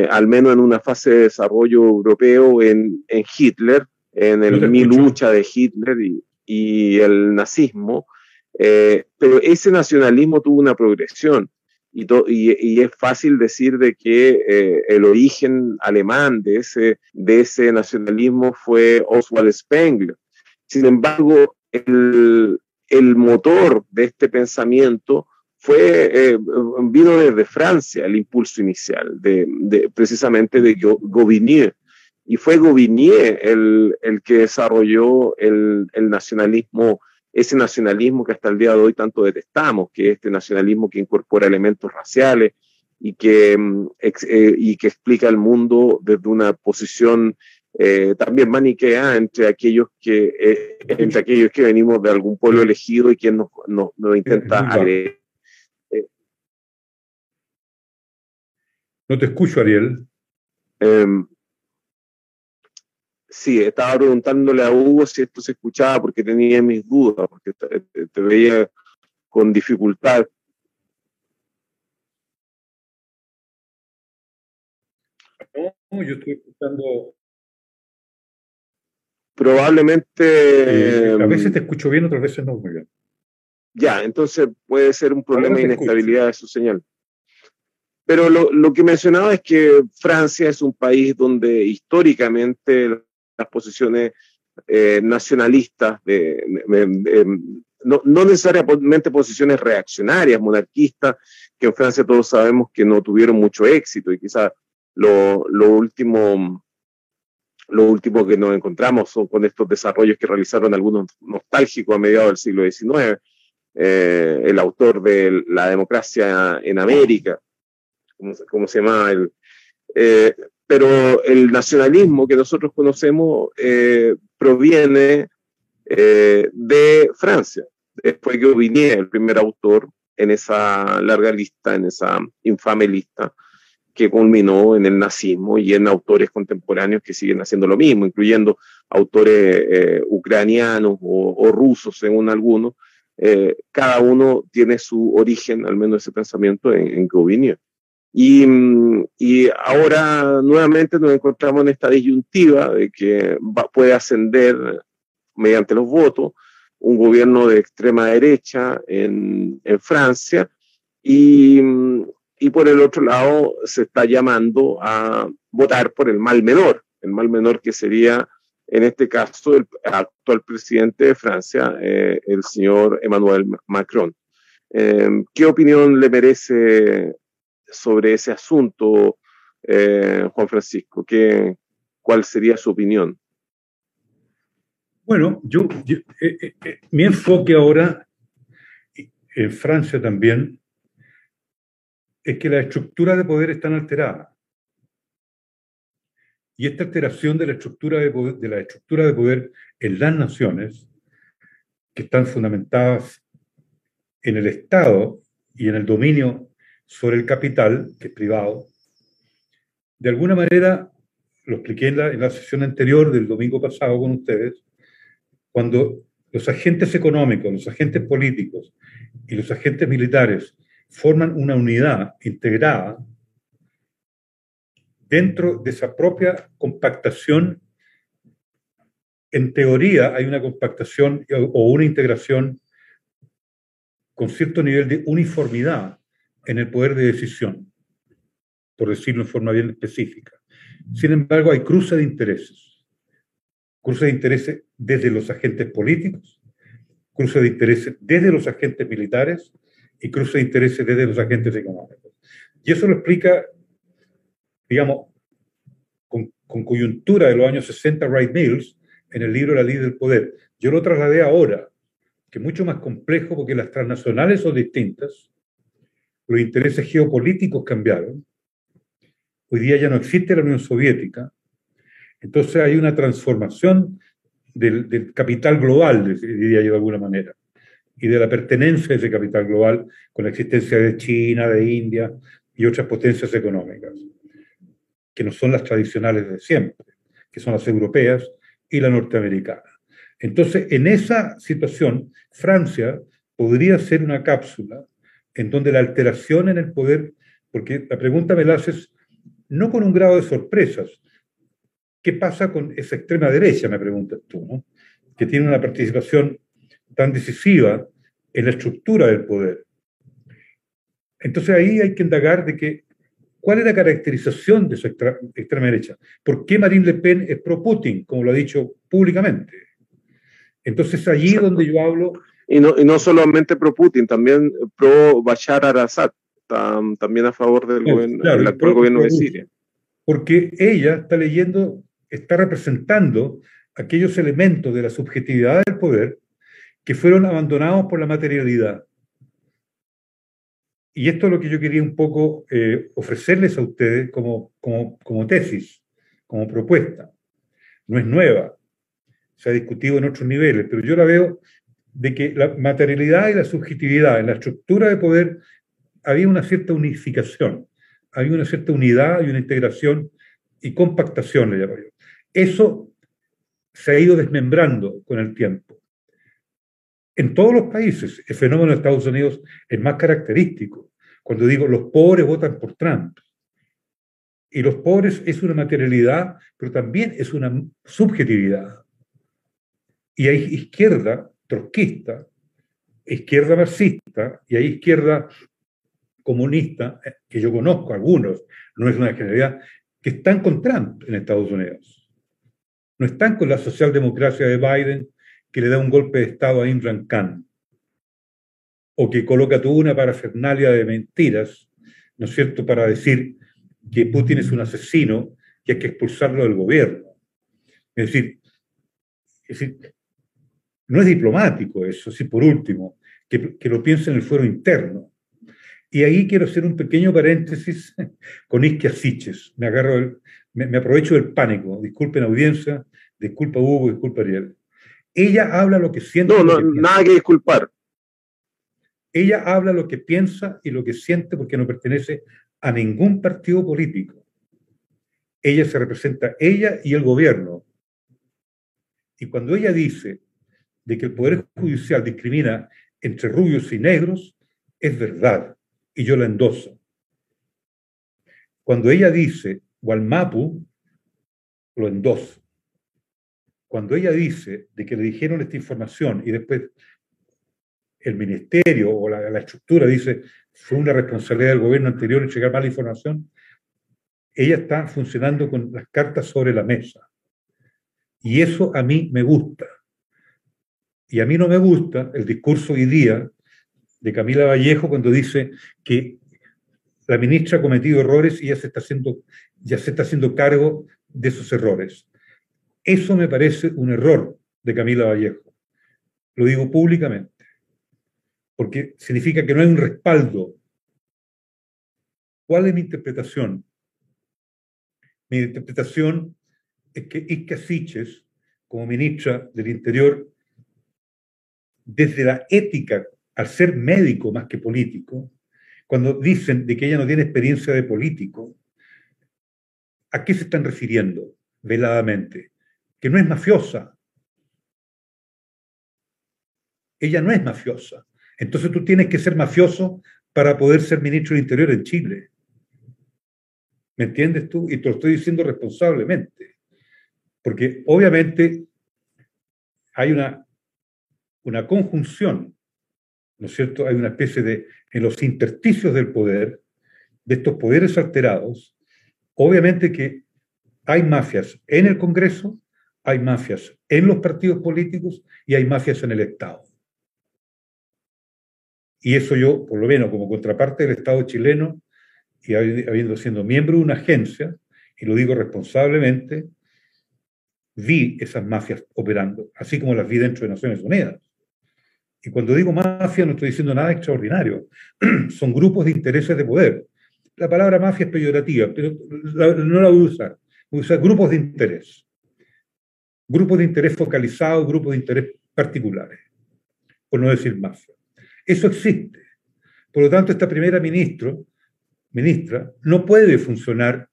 al menos en una fase de desarrollo europeo, en, en Hitler, en el mi lucha de Hitler y, y el nazismo, eh, pero ese nacionalismo tuvo una progresión y, y, es fácil decir de que eh, el origen alemán de ese, de ese nacionalismo fue Oswald Spengler. Sin embargo, el, motor de este pensamiento fue, eh, vino desde Francia, el impulso inicial, precisamente de Gauvigny. Y fue Gauvigny el, que desarrolló el, nacionalismo ese nacionalismo que hasta el día de hoy tanto detestamos, que es este nacionalismo que incorpora elementos raciales y que, mm, eh, y que explica el mundo desde una posición eh, también maniquea entre aquellos que eh, entre aquellos que venimos de algún pueblo elegido y quien nos, nos, intenta agredir. No te escucho, Ariel. Em, Sí, estaba preguntándole a Hugo si esto se escuchaba porque tenía mis dudas, porque te, veía con dificultad. No, yo estoy escuchando. Probablemente. a veces te escucho bien, otras veces no muy bien. Ya, entonces puede ser un problema de inestabilidad de su señal. Pero lo, lo, que mencionaba es que Francia es un país donde históricamente las posiciones eh, nacionalistas, de, no, no, necesariamente posiciones reaccionarias, monarquistas, que en Francia todos sabemos que no tuvieron mucho éxito y quizás lo, lo, último, lo último que nos encontramos son con estos desarrollos que realizaron algunos nostálgicos a mediados del siglo XIX, eh, el autor de La democracia en América, ¿cómo, se llama? El, eh, pero el nacionalismo que nosotros conocemos eh, proviene eh, de Francia. Después que viniera el primer autor en esa larga lista, en esa infame lista, que culminó en el nazismo y en autores contemporáneos que siguen haciendo lo mismo, incluyendo autores eh, ucranianos o, rusos, según algunos. cada uno tiene su origen, al menos ese pensamiento, en, en y, y, ahora nuevamente nos encontramos en esta disyuntiva de que puede ascender mediante los votos un gobierno de extrema derecha en, en Francia y, y, por el otro lado se está llamando a votar por el mal menor, el mal menor que sería en este caso el actual presidente de Francia, eh, el señor Emmanuel Macron. Eh, ¿Qué opinión le merece sobre ese asunto, eh, Juan Francisco? ¿Qué, ¿Cuál sería su opinión? Bueno, yo, eh, mi enfoque ahora, en Francia también, es que la estructura de poder está alterada. Y esta alteración de la estructura de, poder, de la estructura de poder en las naciones, que están fundamentadas en el Estado y en el dominio sobre el capital, que es privado, de alguna manera, lo expliqué en la, en la sesión anterior del domingo pasado con ustedes, cuando los agentes económicos, los agentes políticos y los agentes militares forman una unidad integrada, dentro de esa propia compactación, en teoría hay una compactación o una integración con cierto nivel de uniformidad en el poder de decisión, por decirlo en forma bien específica. Sin embargo, hay cruce de intereses. Cruce de intereses desde los agentes políticos, cruce de intereses desde los agentes militares y cruce intereses desde los agentes económicos. Y eso lo explica digamos, con, coyuntura de los años 60, Wright Mills, en el libro La ley del poder. Yo lo trasladé ahora, que es mucho más complejo porque las transnacionales son distintas, los intereses geopolíticos cambiaron, hoy día ya no existe la Unión Soviética, entonces hay una transformación del, del capital global, diría yo de alguna manera, y de la pertenencia a ese capital global con la existencia de China, de India y otras potencias económicas que no son las tradicionales de siempre, que son las europeas y la norteamericana. Entonces, en esa situación, Francia podría ser una cápsula en donde la alteración en el poder, porque la pregunta me la haces no con un grado de sorpresas, ¿qué pasa con esa extrema derecha, me preguntas tú, ¿no? que tiene una participación tan decisiva en la estructura del poder? Entonces ahí hay que indagar de que ¿Cuál es la caracterización de su extrema derecha? ¿Por qué Marine Le Pen es pro-Putin, como lo ha dicho públicamente? Entonces allí donde yo hablo... Y no, y no solamente pro-Putin, también pro-Bashar al-Assad, también a favor del, gobierno, del actual gobierno de Siria. Porque ella está leyendo, está representando aquellos elementos de la subjetividad del poder que fueron abandonados por la materialidad y esto es lo que yo quería un poco eh, ofrecerles a ustedes como, como, como tesis, como propuesta. No es nueva, se ha discutido en otros niveles, pero yo la veo de que la materialidad y la subjetividad en la estructura de poder había una cierta unificación, había una cierta unidad y una integración y compactación, le llamo yo. Eso se ha ido desmembrando con el tiempo. En todos los países, el fenómeno de Estados Unidos es más característico. Cuando digo los pobres votan por Trump. Y los pobres es una materialidad, pero también es una subjetividad. Y hay izquierda trotskista, izquierda marxista y hay izquierda comunista, eh, que yo conozco algunos, no es una generalidad, que están con Trump en Estados Unidos. No están con la socialdemocracia de Biden que le da un golpe de Estado a Imran Khan, o que coloca toda una parafernalia de mentiras, ¿no es cierto?, para decir que Putin es un asesino y hay que expulsarlo del gobierno. Es decir, no es diplomático eso, si por último, que, que lo piense en el fuero interno. Y ahí quiero hacer un pequeño paréntesis con Isquia Siches. Me, agarro me, me, aprovecho del pánico. Disculpen audiencia, disculpa Hugo, disculpa Ariel. Ella habla lo que siente. No, no, nada que disculpar. Ella habla lo que piensa y lo que siente porque no pertenece a ningún partido político. Ella se representa, ella y el gobierno. Y cuando ella dice de que el Poder Judicial discrimina entre rubios y negros, es verdad, y yo la endoso. Cuando ella dice Walmapu, lo endoso cuando ella dice de que le dijeron esta información y después el ministerio o la, estructura dice fue una responsabilidad del gobierno anterior entregar mala información, ella está funcionando con las cartas sobre la mesa. Y eso a mí me gusta. Y a mí no me gusta el discurso hoy día de Camila Vallejo cuando dice que la ministra ha cometido errores y ya se está haciendo, ya se está haciendo cargo de esos errores. Eso me parece un error de Camila Vallejo. Lo digo públicamente, porque significa que no hay un respaldo. ¿Cuál es mi interpretación? Mi interpretación es que Isca Siches, como ministra del Interior, desde la ética, al ser médico más que político, cuando dicen de que ella no tiene experiencia de político, ¿a qué se están refiriendo veladamente? Que no es mafiosa. Ella no es mafiosa. Entonces tú tienes que ser mafioso para poder ser ministro del Interior en Chile. ¿Me entiendes tú? Y te lo estoy diciendo responsablemente. Porque obviamente hay una, una conjunción, ¿no es cierto? Hay una especie de, en los intersticios del poder, de estos poderes alterados, obviamente que hay mafias en el Congreso, hay mafias en los partidos políticos y hay mafias en el Estado. Y eso yo, por lo menos como contraparte del Estado chileno, y habiendo siendo miembro de una agencia, y lo digo responsablemente, vi esas mafias operando, así como las vi dentro de Naciones Unidas. Y cuando digo mafia no estoy diciendo nada extraordinario, son grupos de intereses de poder. La palabra mafia es peyorativa, pero no la voy a usar, voy a usar grupos de interés. Grupos de interés focalizados, grupos de interés particulares, por no decir mafia. Eso existe. Por lo tanto, esta primera ministro, ministra no puede funcionar,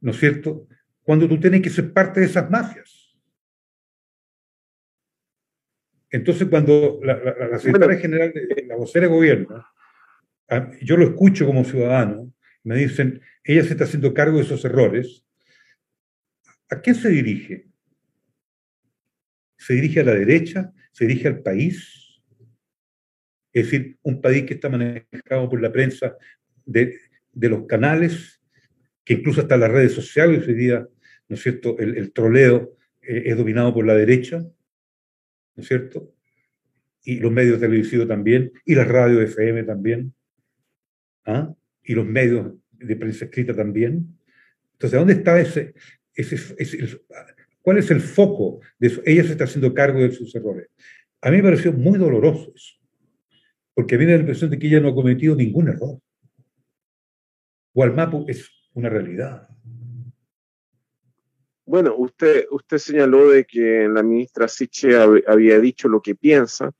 ¿no es cierto?, cuando tú tienes que ser parte de esas mafias. Entonces, cuando la, secretaria general, de, la vocera de gobierno, ah, yo lo escucho como ciudadano, me dicen, ella se está haciendo cargo de esos errores, ¿a quién se dirige? ¿Se dirige a la derecha? ¿Se dirige al país? es decir, un país que está manejado por la prensa de, los canales, que incluso hasta las redes sociales hoy día, ¿no es cierto?, el, troleo eh, es dominado por la derecha, ¿no es cierto? Y los medios televisivos también, y las radios FM también, ¿ah? y los medios de prensa escrita también. Entonces, ¿dónde está ese, cuál es el foco de eso? Ella se está haciendo cargo de sus errores. A mí me pareció muy doloroso eso porque viene la impresión de que ella no ha cometido ningún error. Gualmapu es una realidad. Bueno, usted, usted señaló de que la ministra Siche había dicho lo que piensa.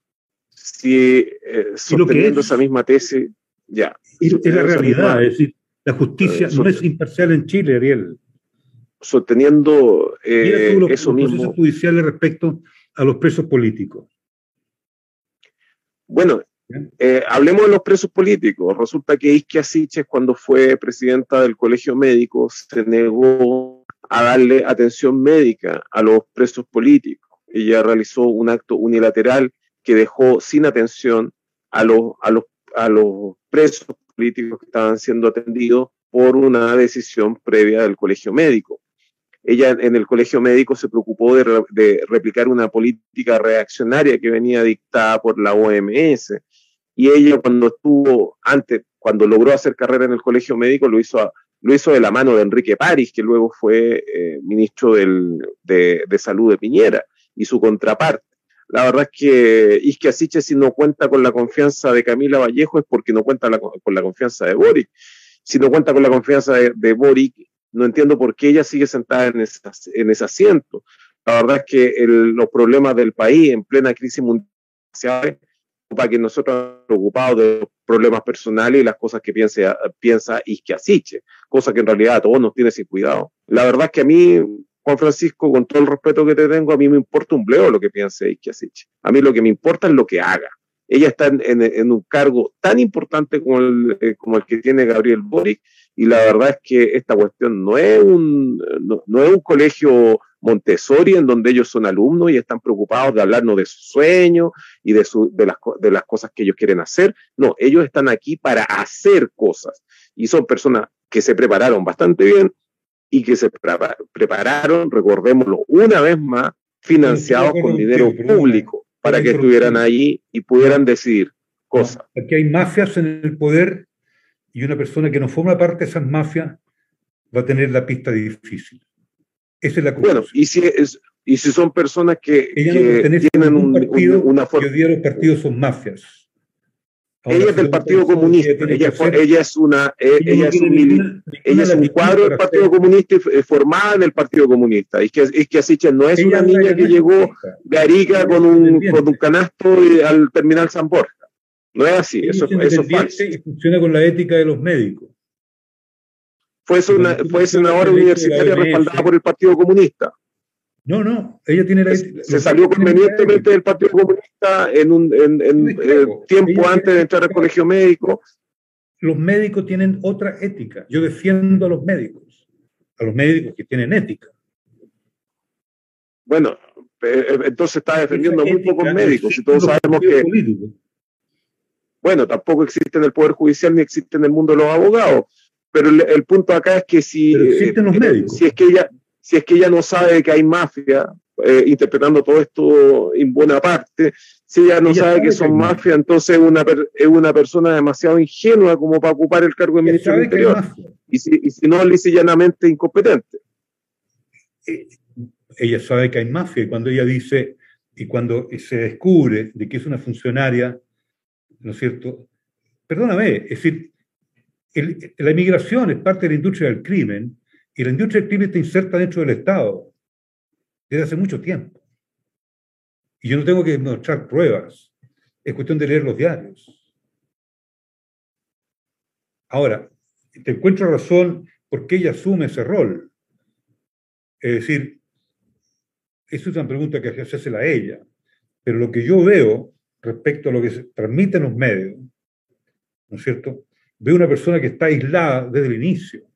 Si eh, sosteniendo esa misma tesis, ya. Es, la realidad, es decir, la justicia eh, no es imparcial en Chile, Ariel. Sosteniendo eh, los, eso los procesos judiciales respecto a los presos políticos. Bueno, eh, hablemos de los presos políticos. Resulta que Isquia Siches, cuando fue presidenta del Colegio Médico, se negó a darle atención médica a los presos políticos. Ella realizó un acto unilateral que dejó sin atención a los, a los, a los presos políticos que estaban siendo atendidos por una decisión previa del Colegio Médico. Ella en el Colegio Médico se preocupó de, replicar una política reaccionaria que venía dictada por la OMS y ella cuando estuvo antes, cuando logró hacer carrera en el colegio médico, lo hizo, lo hizo de la mano de Enrique París, que luego fue eh, ministro del, de, Salud de Piñera, y su contraparte. La verdad es que Isque Asiche si no cuenta con la confianza de Camila Vallejo es porque no cuenta con la confianza de Boric. Si no cuenta con la confianza de, de Boric, no entiendo por qué ella sigue sentada en, en ese asiento. La verdad es que el, los problemas del país en plena crisis mundial para que nosotros preocupados de los problemas personales y las cosas que piensa, piensa Asiche, cosa que en realidad a todos nos tiene sin cuidado. La verdad es que a mí, Juan Francisco, con todo el respeto que te tengo, a mí me importa un bleo lo que piense Asiche. A mí lo que me importa es lo que haga. Ella está en, un cargo tan importante como el, eh, como el que tiene Gabriel Boric y la verdad es que esta cuestión no es un, no es un colegio Montessori, en donde ellos son alumnos y están preocupados de hablarnos de sus sueños y de, su, de, las, de las cosas que ellos quieren hacer. No, ellos están aquí para hacer cosas y son personas que se prepararon bastante bien y que se prepararon, recordémoslo una vez más, financiados con dinero público para que estuvieran ahí y pudieran decidir cosas. Aquí hay mafias en el poder y una persona que no forma parte de esas mafias va a tener la pista difícil. Esa es la Bueno, y si, es, y si son personas que, tienen un, partido, una forma. Hoy día los partidos son mafias. Ella es del Partido Comunista, ella, ella, es una, eh, ella, es un, ella es un cuadro del Partido Comunista y formada en el Partido Comunista. Y que, es que Asiche no es una niña que llegó de Arica con un, con un canasto al terminal San Borja. No es así, eso, eso es falso. Y funciona con la ética de los médicos. Fue, una, fue senadora universitaria respaldada por el Partido Comunista. No, no, ella tiene la Se salió convenientemente del Partido Comunista en un en, eh, tiempo antes de entrar al colegio médico. Los médicos tienen otra ética. Yo defiendo a los médicos, a los médicos que tienen ética. Bueno, eh, eh, entonces está defendiendo a muy pocos médicos y todos sabemos que... Bueno, tampoco existe en el Poder Judicial ni existe en el mundo de los abogados. Pero el, punto acá es que si, existen los médicos. si es que ella si es que ella no sabe que hay mafia, eh, interpretando todo esto en buena parte, si ella no sabe, que son mafia, entonces una, es una persona demasiado ingenua como para ocupar el cargo de ministro del Interior. Y si, y si no, lisa llanamente incompetente. Eh, ella sabe que hay mafia y cuando ella dice, y cuando se descubre de que es una funcionaria, ¿no es cierto? Perdóname, es decir, la inmigración es parte de la industria del crimen y la industria del crimen está inserta dentro del Estado desde hace mucho tiempo. Y yo no tengo que mostrar pruebas, es cuestión de leer los diarios. Ahora, te encuentro razón por qué ella asume ese rol. Es decir, eso es una pregunta que que hacérsela a ella. Pero lo que yo veo respecto a lo que se transmite en los medios, ¿no es cierto? Veo una persona que está aislada desde el inicio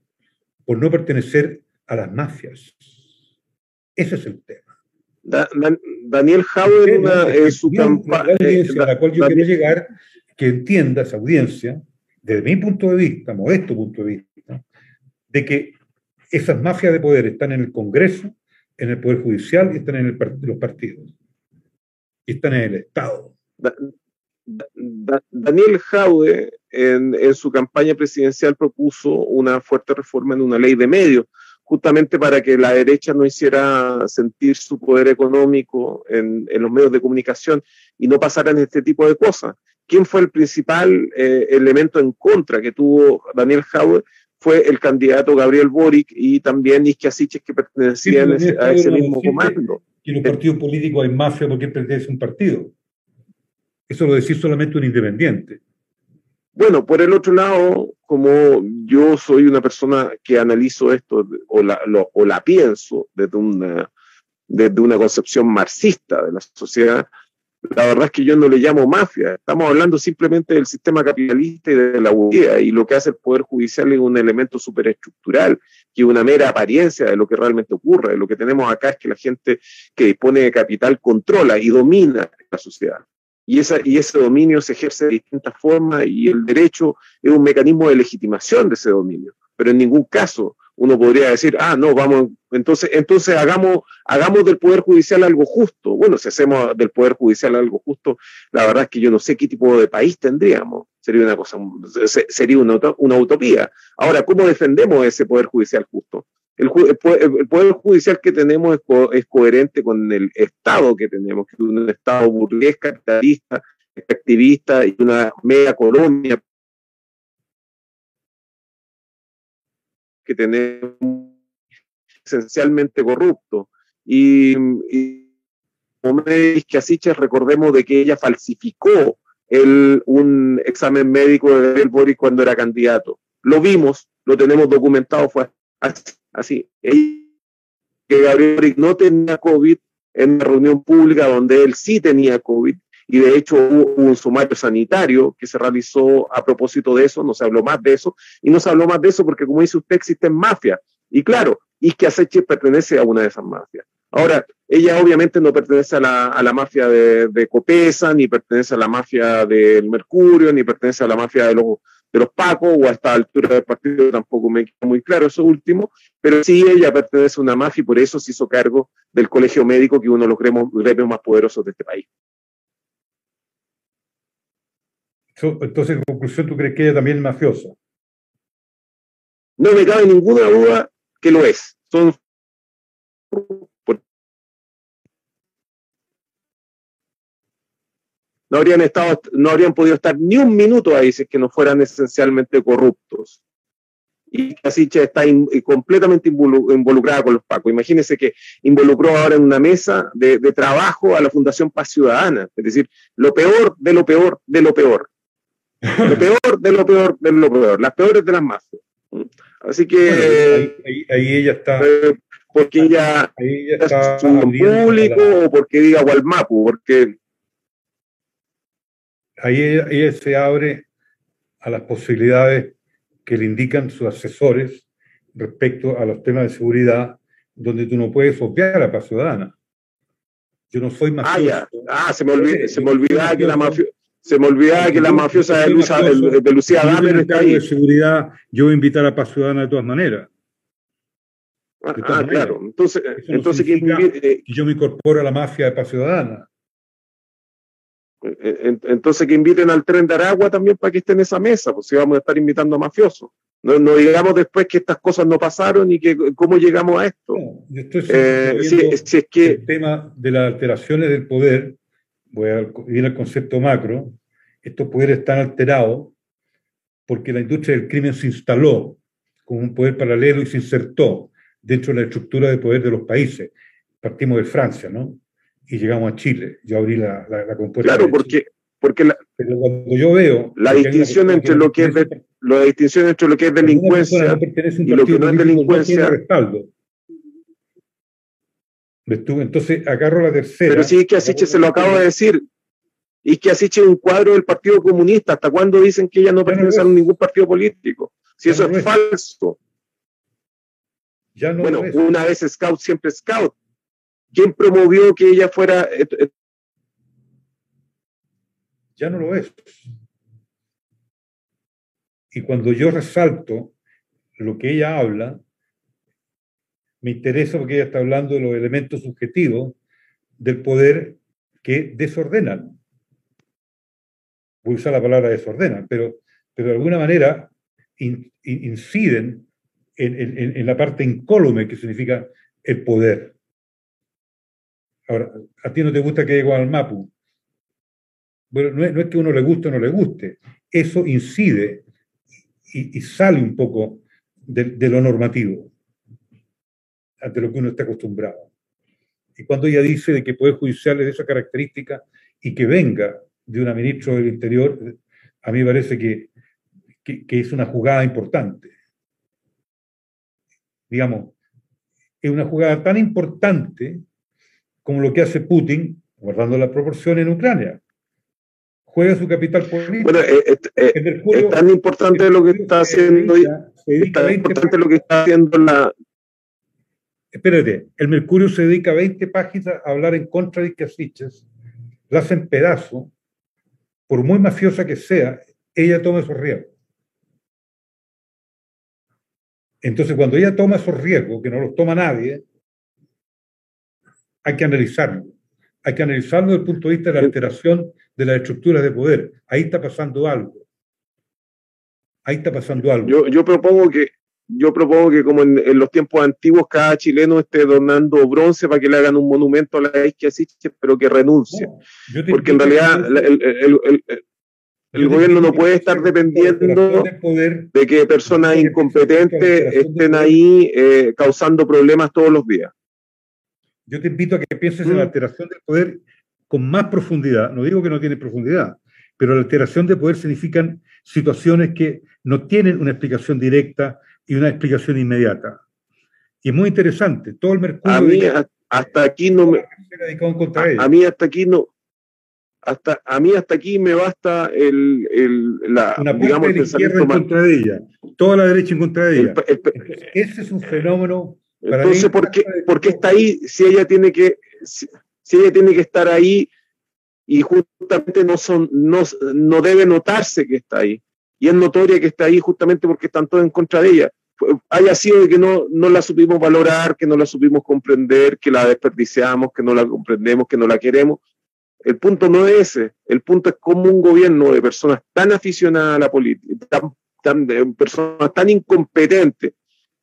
por no pertenecer a las mafias. Ese es el tema. Daniel Howard en su campaña... a la cual yo quiero llegar, que entienda esa audiencia, desde mi punto de vista, modesto punto de vista, de que esas mafias de poder están en el Congreso, en el Poder Judicial y están en los partidos. Y están en el Estado. Daniel Jaude en, su campaña presidencial propuso una fuerte reforma en una ley de medios, justamente para que la derecha no hiciera sentir su poder económico en, los medios de comunicación y no pasaran este tipo de cosas. ¿Quién fue el principal eh, elemento en contra que tuvo Daniel Jaude? Fue el candidato Gabriel Boric y también Siches, que pertenecían a ese mismo comando. Y en un partido político hay mafia porque pertenece a un partido. Eso lo decís solamente un independiente. Bueno, por el otro lado, como yo soy una persona que analizo esto o la, o la pienso desde una, desde una concepción marxista de la sociedad, la verdad es que yo no le llamo mafia. Estamos hablando simplemente del sistema capitalista y de la burguesía. Y lo que hace el Poder Judicial es un elemento superestructural, que es una mera apariencia de lo que realmente ocurre. Lo que tenemos acá es que la gente que dispone de capital controla y domina la sociedad y, y ese dominio se ejerce de distintas formas y el derecho es un mecanismo de legitimación de ese dominio. Pero en ningún caso uno podría decir, ah, no, vamos, entonces, entonces hagamos, hagamos del Poder Judicial algo justo. Bueno, si hacemos del Poder Judicial algo justo, la verdad es que yo no sé qué tipo de país tendríamos. Sería una cosa, sería una, una utopía. Ahora, ¿cómo defendemos ese Poder Judicial justo? El, poder judicial que tenemos es, coherente con el Estado que tenemos, que es un Estado burgués, capitalista, activista y una media colonia que tenemos esencialmente corrupto. Y, como me que Asiches, recordemos de que ella falsificó el, un examen médico de Gabriel Boric cuando era candidato. Lo vimos, lo tenemos documentado, fue así así, que Gabriel no tenía COVID en una reunión pública donde él sí tenía COVID y de hecho hubo, un sumario sanitario que se realizó a propósito de eso, no se habló más de eso, y no se habló más de eso porque como dice usted existen mafias, y claro, Isquia Seche pertenece a una de esas mafias. Ahora, ella obviamente no pertenece a la, a la mafia de, de, Copesa, ni pertenece a la mafia del Mercurio, ni pertenece a la mafia de los, de los Pacos, o a esta altura del partido tampoco me queda muy claro eso último, pero sí ella pertenece a una mafia y por eso se hizo cargo del colegio médico, que uno de los gremios más poderosos de este país. Entonces, en conclusión, ¿tú crees que ella también es mafiosa? No me cabe ninguna duda que lo es. Son no habrían estado, no habrían podido estar ni un minuto ahí si es que no fueran esencialmente corruptos. Y Casiche está completamente involucrada con los Pacos. Imagínense que involucró ahora en una mesa de, de, trabajo a la Fundación Paz Ciudadana. Es decir, lo peor de lo peor de lo peor. Lo peor de lo peor de lo peor. Las peores de las mafias. Así que. ahí, ella está. Eh, porque ella, está es un público o porque diga Walmapu, porque. Ahí ella, se abre a las posibilidades que le indican sus asesores respecto a los temas de seguridad, donde tú no puedes obviar a la paz ciudadana. Yo no soy mafioso. Ah, ah se me, olvidaba, se me olvidaba que la mafia se me olvidaba que la mafiosa de, de, Lucía Damer está ahí. de seguridad, yo voy a invitar a Paz Ciudadana de todas maneras. Ah, ah claro. Entonces, entonces que, yo me incorporo a la mafia de Paz Ciudadana. Entonces que inviten al tren de Aragua también para que esté en esa mesa, pues si vamos a estar invitando a mafiosos. No, no, digamos después que estas cosas no pasaron y que cómo llegamos a esto. eh, si, es que el tema de las alteraciones del poder voy a ir al concepto macro, estos poderes están alterados porque la industria del crimen se instaló como un poder paralelo y se insertó dentro de la estructura de poder de los países. Partimos de Francia, ¿no? Y llegamos a Chile. Yo abrí la, la, compuesta. Claro, porque, porque la, Pero cuando yo veo... La distinción entre lo que es... la distinción entre lo que es delincuencia y lo que no es delincuencia... Respaldo. Entonces agarro la tercera. Pero sí, que Asiche se lo acabo de decir. Y que Asiche es un cuadro del Partido Comunista. ¿Hasta cuándo dicen que ella no pertenece a ningún partido político? Si eso es, falso. Ya no bueno, una vez scout, siempre scout. ¿Quién promovió que ella fuera? Ya no lo es. Y cuando yo resalto lo que ella habla, me interesa porque ella está hablando de los elementos subjetivos del poder que desordenan. Voy a usar la palabra desordenan, pero, pero de alguna manera inciden en, la parte incólume que significa el poder. Ahora, a ti no te gusta que llegue al MAPU. Bueno, no es, que uno le guste o no le guste, eso incide y, sale un poco de lo normativo ante lo que uno está acostumbrado. Y cuando ella dice de que Poder Judicial es de esa característica y que venga de una ministra del Interior, a mí me parece que, es una jugada importante. Digamos, es una jugada tan importante como lo que hace Putin, guardando la proporción en Ucrania. Juega su capital político. Bueno, eh, eh, eh, es, tan importante lo que está haciendo, es tan importante lo que está haciendo la, espérate, el Mercurio se dedica 20 páginas a hablar en contra de Casiches, la hacen pedazo, por muy mafiosa que sea, ella toma esos riesgos. Entonces, cuando ella toma esos riesgos, que no los toma nadie, hay que analizarlo. Hay que analizarlo desde el punto de vista de la alteración de las estructuras de poder. Ahí está pasando algo. Ahí está pasando algo. Yo, yo propongo que yo propongo que como en, los tiempos antiguos cada chileno esté donando bronce para que le hagan un monumento a la isquia pero que renuncie. Porque en realidad el, gobierno no puede estar dependiendo de que personas incompetentes estén ahí eh, causando problemas todos los días. Yo te invito a que pienses en la mm. alteración del poder con más profundidad. No digo que no tiene profundidad, pero la alteración del poder significan situaciones que no tienen una explicación directa, y una explicación inmediata. Y es muy interesante, todo el mercurio... A mí hasta aquí no me... A, mí hasta aquí no... Hasta, a mí hasta aquí me basta el, el la, Una digamos, de la izquierda en contra de ella, toda la derecha en contra de ella. ese es un fenómeno... Entonces, ¿por qué, ¿por qué está ahí si ella tiene que, si, ella tiene que estar ahí y justamente no, son, no, no debe notarse que está ahí? y es notoria que está ahí justamente porque están todos en contra de ella. Haya sido de que no, no la supimos valorar, que no la supimos comprender, que la desperdiciamos, que no la comprendemos, que no la queremos. El punto no es ese, el punto es cómo un gobierno de personas tan aficionadas a la política, tan, de personas tan incompetentes,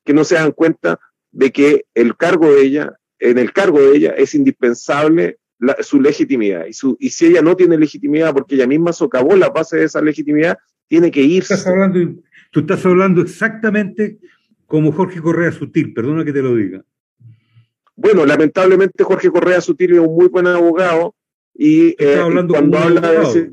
que no se dan cuenta de que el cargo de ella, en el cargo de ella es indispensable su legitimidad. Y, su, y si ella no tiene legitimidad porque ella misma socavó la base de esa legitimidad, tiene que irse. Estás hablando, tú estás hablando exactamente como Jorge Correa Sutil, perdona que te lo diga. Bueno, lamentablemente Jorge Correa Sutil es un muy buen abogado y, eh, cuando habla de ese,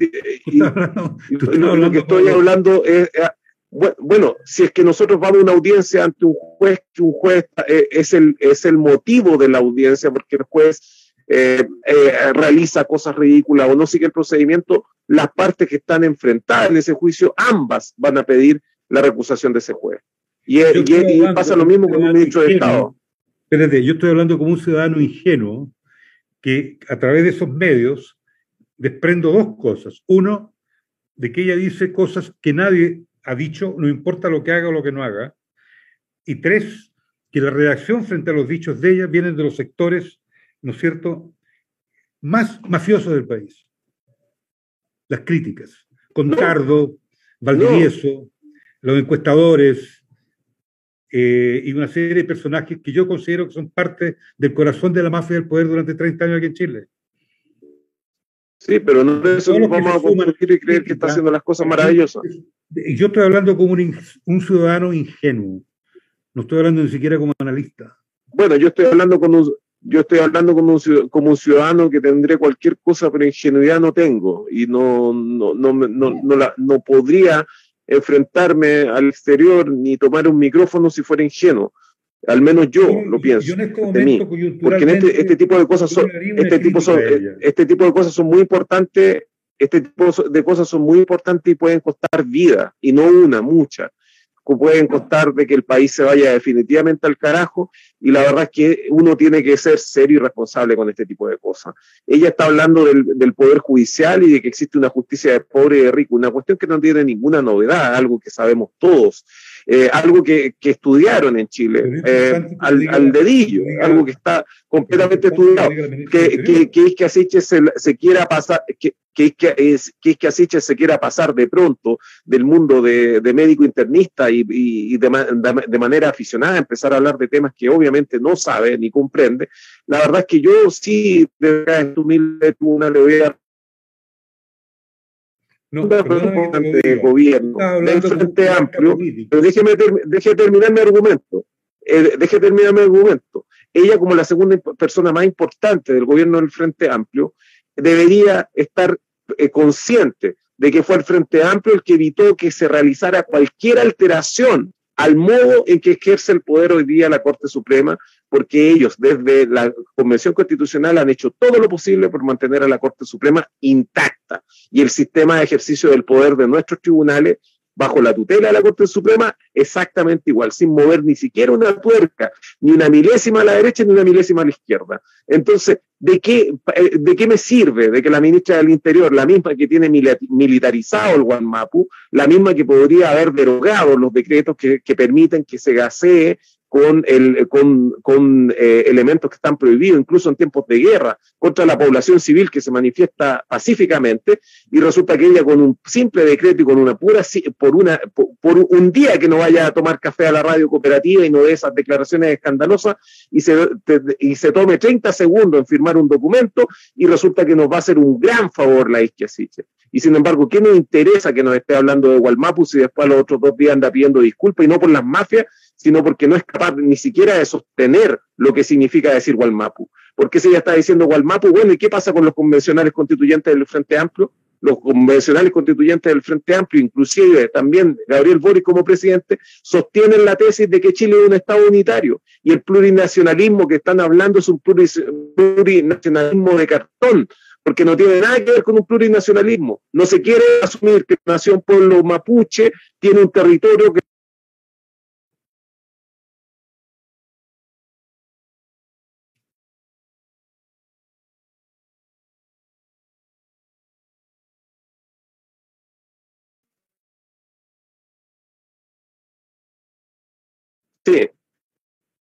lo que estoy hablando es eh, bueno, si es que nosotros vamos a una audiencia ante un juez, que un juez eh, es, el, es el motivo de la audiencia, porque el juez eh, eh, realiza cosas ridículas o no sigue el procedimiento, las partes que están enfrentadas en ese juicio, ambas van a pedir la recusación de ese juez. Y, pasa lo mismo con un ministro de Estado. Espérate, yo estoy hablando como un ciudadano ingenuo que a través de esos medios desprendo dos cosas. Uno, de que ella dice cosas que nadie ha dicho, no importa lo que haga o lo que no haga. Y tres, que la reacción frente a los dichos de ella vienen de los sectores, ¿no es cierto?, más mafiosos del país. Las críticas. Contardo, Valdivieso, los encuestadores eh, y una serie de personajes que yo considero que son parte del corazón de la mafia del poder durante 30 años aquí en Chile. Sí, pero no de eso nos vamos a convertir y creer que está haciendo las cosas maravillosas. Yo estoy hablando como un, ciudadano ingenuo, no estoy hablando ni siquiera como analista. Bueno, yo estoy hablando con un, yo estoy hablando como un, como un ciudadano que tendré cualquier cosa, pero ingenuidad no tengo y no, no, no, no, no, la, no podría enfrentarme al exterior ni tomar un micrófono si fuera ingenuo. Al menos yo lo pienso. Este de mí, porque en este, este, tipo de cosas son, este tipo son, este tipo de cosas son muy importantes, este tipo de cosas son muy importantes y pueden costar vida, y no una, muchas pueden costar de que el país se vaya definitivamente al carajo y la verdad es que uno tiene que ser serio y responsable con este tipo de cosas. Ella está hablando del, del poder judicial y de que existe una justicia de pobre y de rico, una cuestión que no tiene ninguna novedad, algo que sabemos todos. Eh, algo que, que, estudiaron en Chile, eh, al, al, dedillo, algo que está completamente estudiado, que, que, que, que Asiche se, se quiera pasar, que, que, es, que es que Asiche se quiera pasar de pronto del mundo de, de médico internista y, y de, de, manera aficionada empezar a hablar de temas que obviamente no sabe ni comprende. La verdad es que yo sí, de humilde, una le voy a no, de gobierno del Frente Amplio, pero déjeme, deje terminar mi argumento. Eh, deje terminar mi argumento. Ella, como la segunda persona más importante del gobierno del Frente Amplio, debería estar eh, consciente de que fue el Frente Amplio el que evitó que se realizara cualquier alteración al modo en que ejerce el poder hoy día la Corte Suprema, porque ellos desde la Convención Constitucional han hecho todo lo posible por mantener a la Corte Suprema intacta y el sistema de ejercicio del poder de nuestros tribunales bajo la tutela de la Corte Suprema exactamente igual, sin mover ni siquiera una tuerca, ni una milésima a la derecha ni una milésima a la izquierda. Entonces, ¿de qué, eh, de qué me sirve de que la ministra del Interior, la misma que tiene militarizado el Guanmapu, la misma que podría haber derogado los decretos que, que permiten que se gasee con, el, con, con eh, elementos que están prohibidos, incluso en tiempos de guerra, contra la población civil que se manifiesta pacíficamente, y resulta que ella con un simple decreto y con una pura, por, una, por, un día que no vaya a tomar café a la radio cooperativa y no dé esas declaraciones escandalosas, y se, y se tome 30 segundos en firmar un documento, y resulta que nos va a hacer un gran favor la Isquiasiche. Y sin embargo, ¿qué nos interesa que nos esté hablando de Gualmapu si después los otros dos días anda pidiendo disculpas y no por las mafias, sino porque no es capaz ni siquiera de sostener lo que significa decir Gualmapu. Porque si ella está diciendo Gualmapu, bueno, ¿y qué pasa con los convencionales constituyentes del Frente Amplio? Los convencionales constituyentes del Frente Amplio, inclusive también Gabriel Boric como presidente, sostienen la tesis de que Chile es un Estado unitario y el plurinacionalismo que están hablando es un plurinacionalismo de cartón, porque no tiene nada que ver con un plurinacionalismo. No se quiere asumir que la nación pueblo mapuche tiene un territorio que Sí.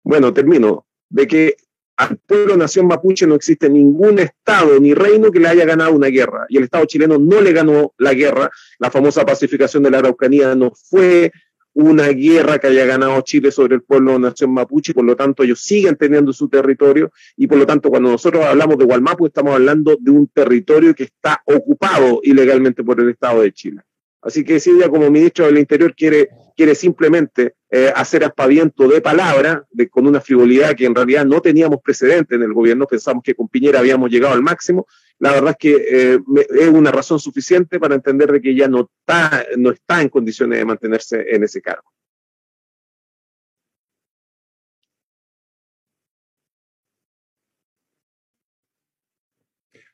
Bueno, termino. De que al pueblo nación mapuche no existe ningún Estado ni reino que le haya ganado una guerra. Y el Estado chileno no le ganó la guerra. La famosa pacificación de la Araucanía no fue una guerra que haya ganado Chile sobre el pueblo nación mapuche, por lo tanto ellos siguen teniendo su territorio y por lo tanto cuando nosotros hablamos de Gualmapu estamos hablando de un territorio que está ocupado ilegalmente por el Estado de Chile. Así que si ella como ministro del Interior quiere, quiere simplemente eh, hacer aspaviento de palabra, con una frivolidad que en realidad no teníamos precedente en el gobierno, pensamos que con Piñera habíamos llegado al máximo, la verdad es que eh, es una razón suficiente para entender de que ella no está, no está en condiciones de mantenerse en ese cargo.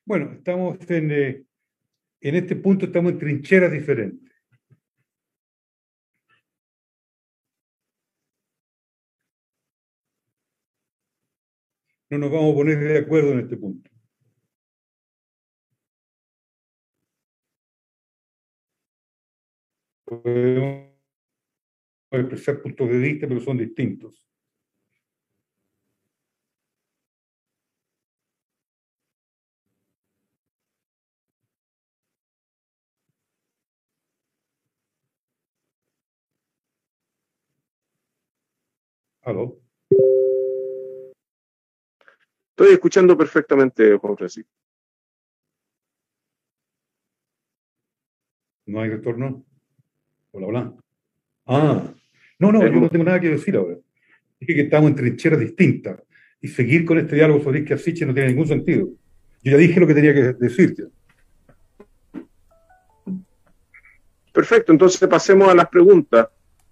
Bueno, estamos en, eh, en este punto, estamos en trincheras diferentes. No nos vamos a poner de acuerdo en este punto. podemos expresar puntos de vista, pero son distintos. ¿Aló? Estoy escuchando perfectamente, Juan Francisco. ¿No hay retorno? Hola, hola. Ah, no, no, yo no tengo nada que decir ahora. Dije que estamos en trincheras distintas y seguir con este diálogo sobre que Asiche no tiene ningún sentido. Yo ya dije lo que tenía que decirte. Perfecto, entonces pasemos a las preguntas.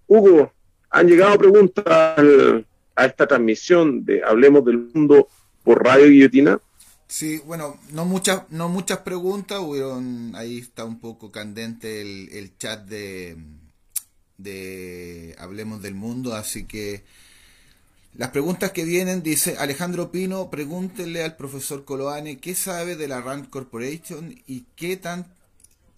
Hugo, han llegado preguntas a esta transmisión de Hablemos del Mundo por Radio Guillotina. Sí, bueno, no muchas, no muchas preguntas, ahí está un poco candente el, chat de, de Hablemos del Mundo, así que las preguntas que vienen, dice Alejandro Pino, pregúntenle al profesor Coloane qué sabe de la Rand Corporation y qué, tan,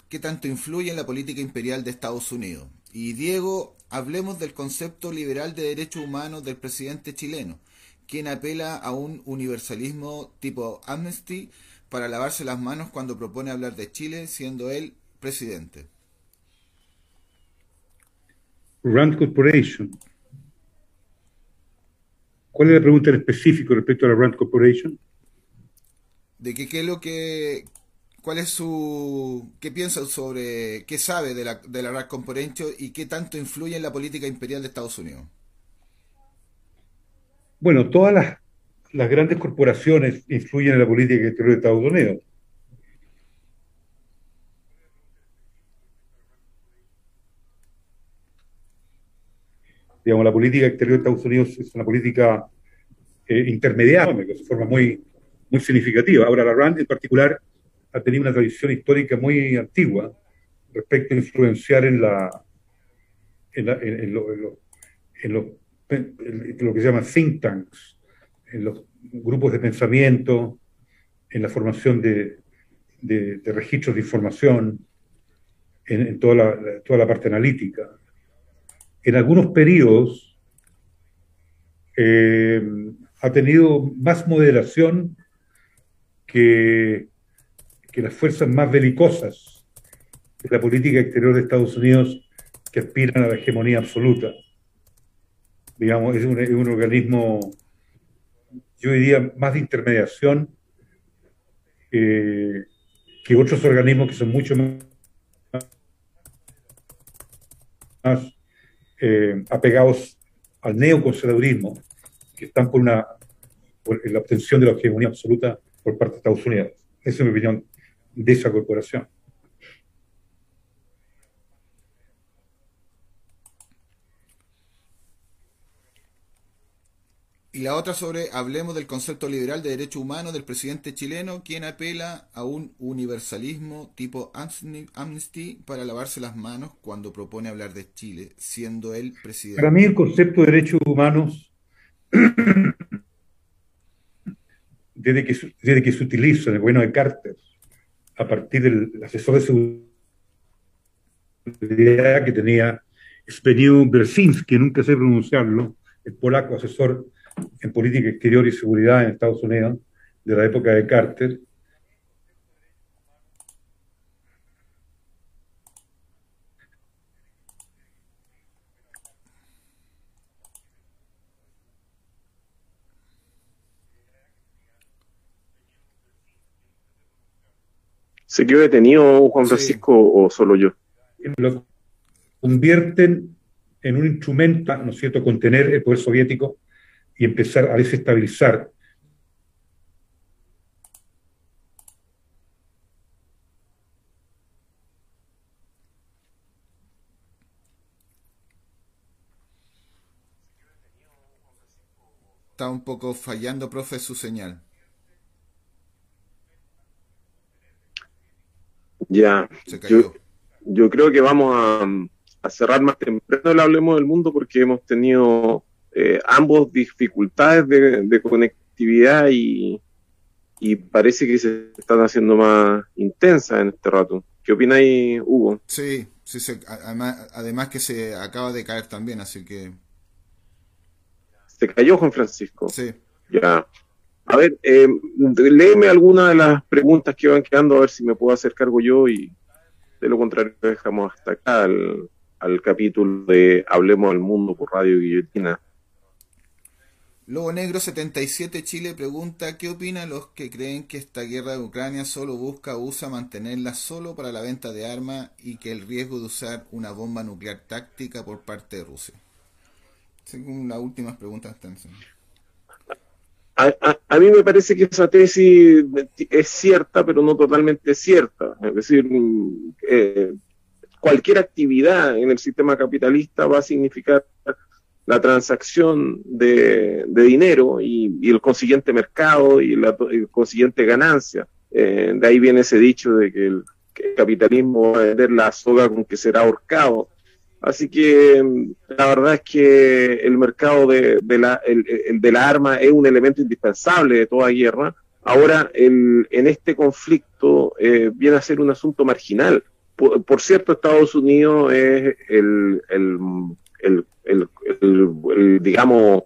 qué tanto influye en la política imperial de Estados Unidos. Y Diego, hablemos del concepto liberal de derechos humanos del presidente chileno quien apela a un universalismo tipo Amnesty para lavarse las manos cuando propone hablar de Chile, siendo él presidente. Rand Corporation. ¿Cuál es la pregunta en específico respecto a la Rand Corporation? De qué es lo que, cuál es su, qué piensa sobre, qué sabe de la, de la Rand Corporation y qué tanto influye en la política imperial de Estados Unidos. Bueno, todas las, grandes corporaciones influyen en la política exterior de Estados Unidos. Digamos, la política exterior de Estados Unidos es una política eh, intermediaria, de forma muy, muy significativa. Ahora, la RAND en particular ha tenido una tradición histórica muy antigua respecto a influenciar en la en, en los lo que se llama think tanks, en los grupos de pensamiento, en la formación de, registros de información, en, toda, la, toda la parte analítica. En algunos periodos eh, ha tenido más moderación que, que las fuerzas más belicosas de la política exterior de Estados Unidos que aspiran a la hegemonía absoluta digamos, es un, organismo, yo diría, más de intermediación que otros organismos que son mucho más, eh, apegados al neoconservadurismo, que están por, una, por la obtención de la hegemonía absoluta por parte de Estados Unidos. Esa es mi opinión de esa corporación. Y la otra sobre, hablemos del concepto liberal de derecho humano del presidente chileno, quien apela a un universalismo tipo Amnesty para lavarse las manos cuando propone hablar de Chile, siendo él presidente. Para mí el concepto de derechos humanos, desde que, desde que se utiliza en el gobierno de Carter, a partir del asesor de seguridad que tenía Speniu Brzezinski, nunca sé pronunciarlo, el polaco asesor en política exterior y seguridad en Estados Unidos de la época de Carter. ¿Se quedó detenido Juan Francisco o solo yo? Lo convierten en un instrumento, ¿no es cierto?, contener el poder soviético y empezar a desestabilizar Está un poco fallando, profe, su señal. Ya. Yo, creo que vamos a, cerrar más temprano el Hablemos del Mundo porque hemos tenido eh, ambos dificultades de, conectividad y, parece que se están haciendo más intensas en este rato. ¿Qué opináis, Hugo? Sí, sí, además, además que se acaba de caer también, así que... Se cayó Juan Francisco. Sí. Ya. A ver, eh, léeme alguna de las preguntas que van quedando, a ver si me puedo hacer cargo yo y de lo contrario dejamos hasta acá al, al capítulo de Hablemos del Mundo por Radio Guillotina. Lobo Negro 77 Chile pregunta ¿qué opinan los que creen que esta guerra de Ucrania solo busca usa mantenerla solo para la venta de armas y que el riesgo de usar una bomba nuclear táctica por parte de Rusia? Según las últimas preguntas están a, mí me parece que esa tesis es cierta, pero no totalmente cierta. Es decir, eh, cualquier actividad en el sistema capitalista va a significar la transacción de, dinero y, el consiguiente mercado y la consiguiente ganancia. Eh, de ahí viene ese dicho de que el, el, capitalismo va a vender la soga con que será ahorcado. Así que mm, la verdad es que el mercado de, la, de la arma es un elemento indispensable de toda guerra. Ahora, en este conflicto eh, viene a ser un asunto marginal. Por, cierto, Estados Unidos es el, digamos,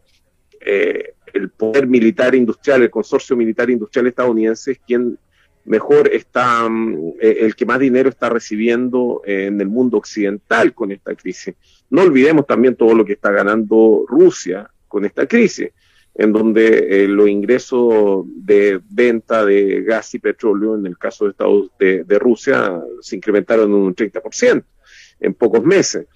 eh, el poder militar industrial, el consorcio militar industrial estadounidense es quien mejor está, mm, eh, el que más dinero está recibiendo en el mundo occidental con esta crisis. No olvidemos también todo lo que está ganando Rusia con esta crisis, en donde eh, los ingresos de venta de gas y petróleo, en el caso de, Estados, de, Rusia, se incrementaron en un 30% en pocos meses.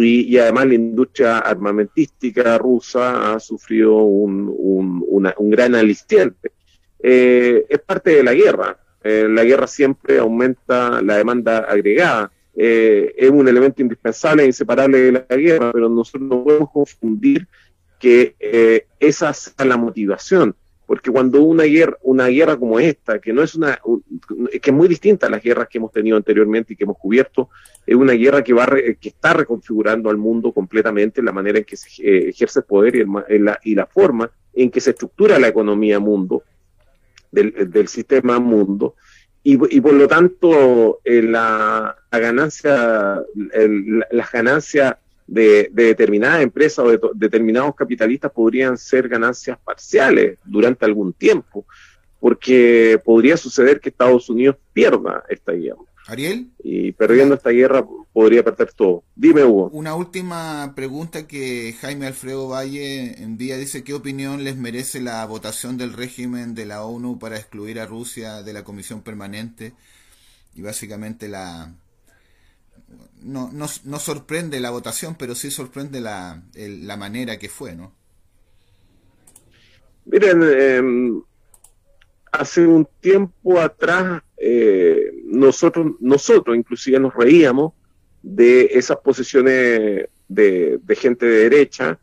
Y, además la industria armamentística rusa ha sufrido un, un, gran aliciente. Eh, es parte de la guerra. Eh, la guerra siempre aumenta la demanda agregada. Eh, es un elemento indispensable e inseparable de la guerra, pero nosotros no podemos confundir que esa sea la motivación, porque cuando una guerra, una guerra como esta, que no es una, que es muy distinta a las guerras que hemos tenido anteriormente y que hemos cubierto, es una guerra que va que está reconfigurando al mundo completamente la manera en que se ejerce el poder y, la, y la forma en que se estructura la economía mundo, del, sistema mundo. Y, por lo tanto, eh, la, ganancia, las ganancias de, determinadas empresas o de determinados capitalistas podrían ser ganancias parciales durante algún tiempo, porque podría suceder que Estados Unidos pierda esta guerra. Ariel. Y perdiendo esta guerra podría perder todo. Dime, Hugo. Una última pregunta que Jaime Alfredo Valle envía. Dice, ¿qué opinión les merece la votación del régimen de la ONU para excluir a Rusia de la Comisión Permanente? Y básicamente la... No, no, no sorprende la votación, pero sí sorprende la, la manera que fue, ¿no? Miren, eh, hace un tiempo atrás eh, nosotros, nosotros inclusive nos reíamos de esas posiciones de, gente de derecha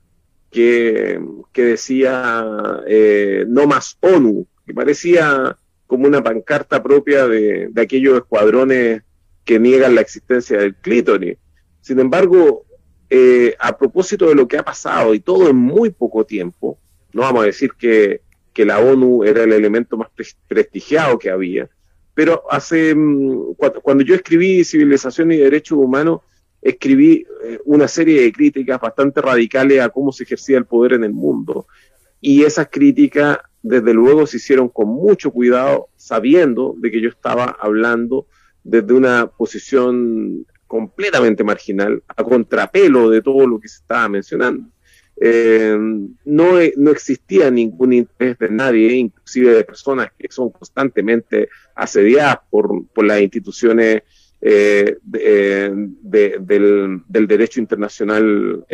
que, decía eh, no más ONU, que parecía como una pancarta propia de, aquellos escuadrones que niegan la existencia del clítoris. Sin embargo, eh, a propósito de lo que ha pasado y todo en muy poco tiempo, no vamos a decir que que la ONU era el elemento más prestigiado que había. Pero hace, mm, cuando, yo escribí Civilización y Derechos Humanos, escribí eh, una serie de críticas bastante radicales a cómo se ejercía el poder en el mundo. Y esas críticas, desde luego, se hicieron con mucho cuidado, sabiendo de que yo estaba hablando desde una posición completamente marginal, a contrapelo de todo lo que se estaba mencionando. eh, no, no existía ningún interés de nadie, inclusive de personas que son constantemente asediadas por, por las instituciones eh, eh, del, derecho internacional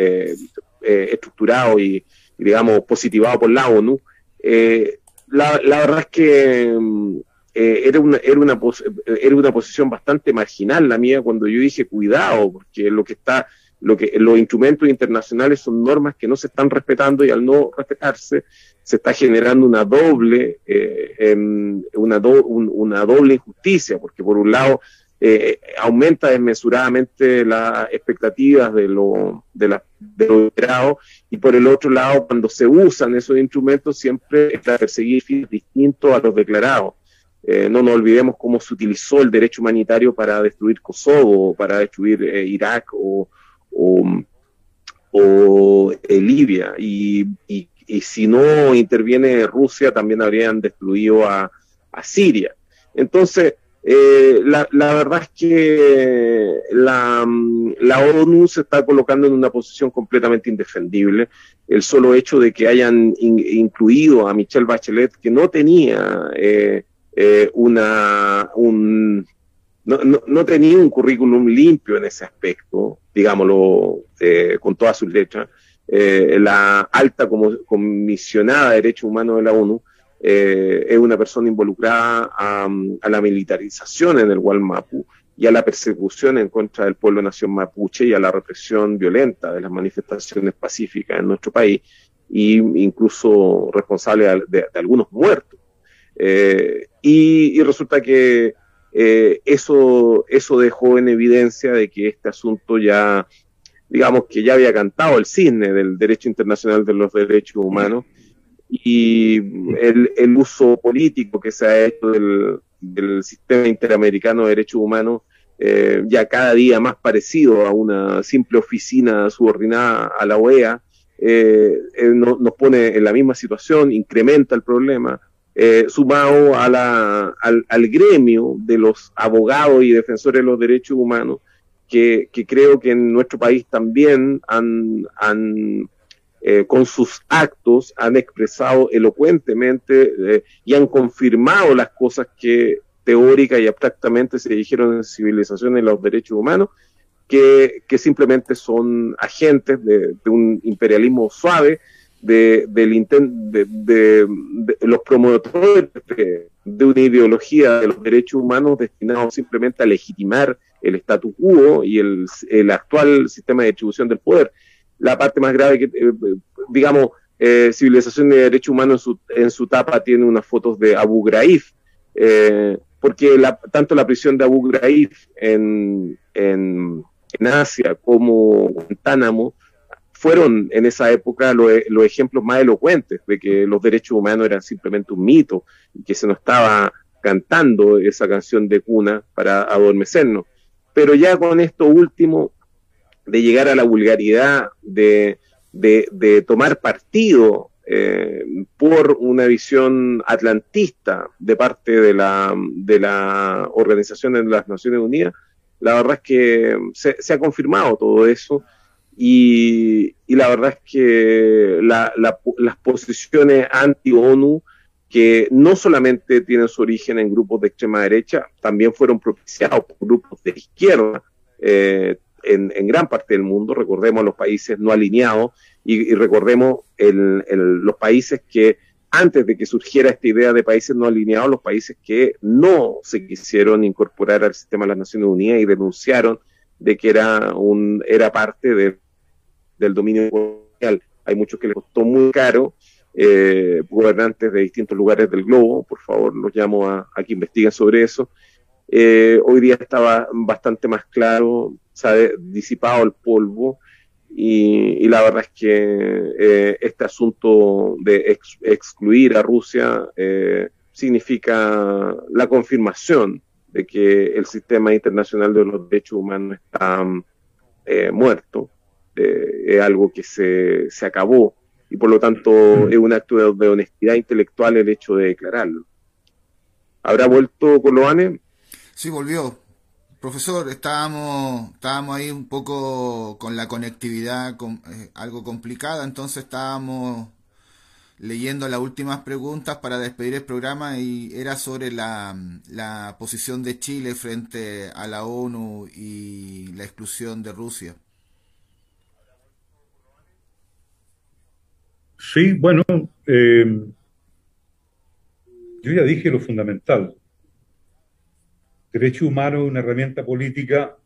estructurado y, digamos, positivado por la ONU. La, la, verdad es que era, una, era, una era una posición bastante marginal la mía cuando yo dije cuidado, porque lo que está lo que los instrumentos internacionales son normas que no se están respetando y al no respetarse se está generando una doble eh, una, una doble injusticia porque por un lado eh, aumenta desmesuradamente las expectativas de lo de, la, de los y por el otro lado cuando se usan esos instrumentos siempre es para perseguir fines distintos a los declarados eh, no nos olvidemos cómo se utilizó el derecho humanitario para destruir Kosovo, para destruir Irak o, o, Libia. Y, y, si no interviene Rusia, también habrían destruido a, Siria. Entonces, eh, la, la, verdad es que la, la, ONU se está colocando en una posición completamente indefendible. El solo hecho de que hayan incluido a Michelle Bachelet, que no tenía eh, eh, una, un, no, no, no, tenía un currículum limpio en ese aspecto, digámoslo eh, con todas sus letras. Eh, la alta como, comisionada de derechos humanos de la ONU eh, es una persona involucrada a, a, la militarización en el Gualmapu y a la persecución en contra del pueblo nación mapuche y a la represión violenta de las manifestaciones pacíficas en nuestro país, y incluso responsable de, algunos muertos. Eh, y, resulta que eh, eso, eso dejó en evidencia de que este asunto ya, digamos que ya había cantado el cisne del derecho internacional de los derechos humanos y el, el uso político que se ha hecho del, sistema interamericano de derechos humanos eh, ya cada día más parecido a una simple oficina subordinada a la OEA, eh, eh nos pone en la misma situación, incrementa el problema, eh, sumado a la, al, al, gremio de los abogados y defensores de los derechos humanos, que, que creo que en nuestro país también han, han eh, con sus actos, han expresado elocuentemente eh, y han confirmado las cosas que teórica y abstractamente se dijeron en civilizaciones de los derechos humanos, que, que simplemente son agentes de un imperialismo suave, de, del de, de, los promotores de, una ideología de los derechos humanos destinados simplemente a legitimar el statu quo y el, el actual sistema de distribución del poder. La parte más grave que, eh, digamos, eh, Civilización de Derechos Humanos en su, en su tapa tiene unas fotos de Abu Ghraib, eh, porque la, tanto la prisión de Abu Ghraib en, en, en Asia como Guantánamo fueron en esa época los, los ejemplos más elocuentes de que los derechos humanos eran simplemente un mito y que se nos estaba cantando esa canción de cuna para adormecernos. Pero ya con esto último, de llegar a la vulgaridad, de, de, tomar partido eh, por una visión atlantista de parte de la, de la Organización de las Naciones Unidas, la verdad es que se ha confirmado todo eso y, la verdad es que las posiciones anti-ONU, que no solamente tienen su origen en grupos de extrema derecha, también fueron propiciados por grupos de izquierda eh, en, gran parte del mundo. Recordemos los países no alineados y, recordemos los países que antes de que surgiera esta idea de países no alineados, los países que no se quisieron incorporar al sistema de las Naciones Unidas y denunciaron de que era un era parte de, del dominio mundial. Hay muchos que les costó muy caro, eh, gobernantes de distintos lugares del globo, por favor los llamo a, a que investiguen sobre eso. Eh, hoy día estaba bastante más claro, ha disipado el polvo y, la verdad es que eh, este asunto de excluir a Rusia significa la confirmación de que el sistema internacional de los derechos humanos está muerto, eh, es algo que se, se, acabó y por lo tanto mm. es un acto de, honestidad intelectual el hecho de declararlo. ¿Habrá vuelto Coloane? Sí, volvió. Profesor, estábamos, estábamos ahí un poco con la conectividad eh, algo complicada, entonces estábamos leyendo las últimas preguntas para despedir el programa y era sobre la, la posición de Chile frente a la ONU y la exclusión de Rusia. Sí, bueno, eh, yo ya dije lo fundamental. Derecho humano es una herramienta política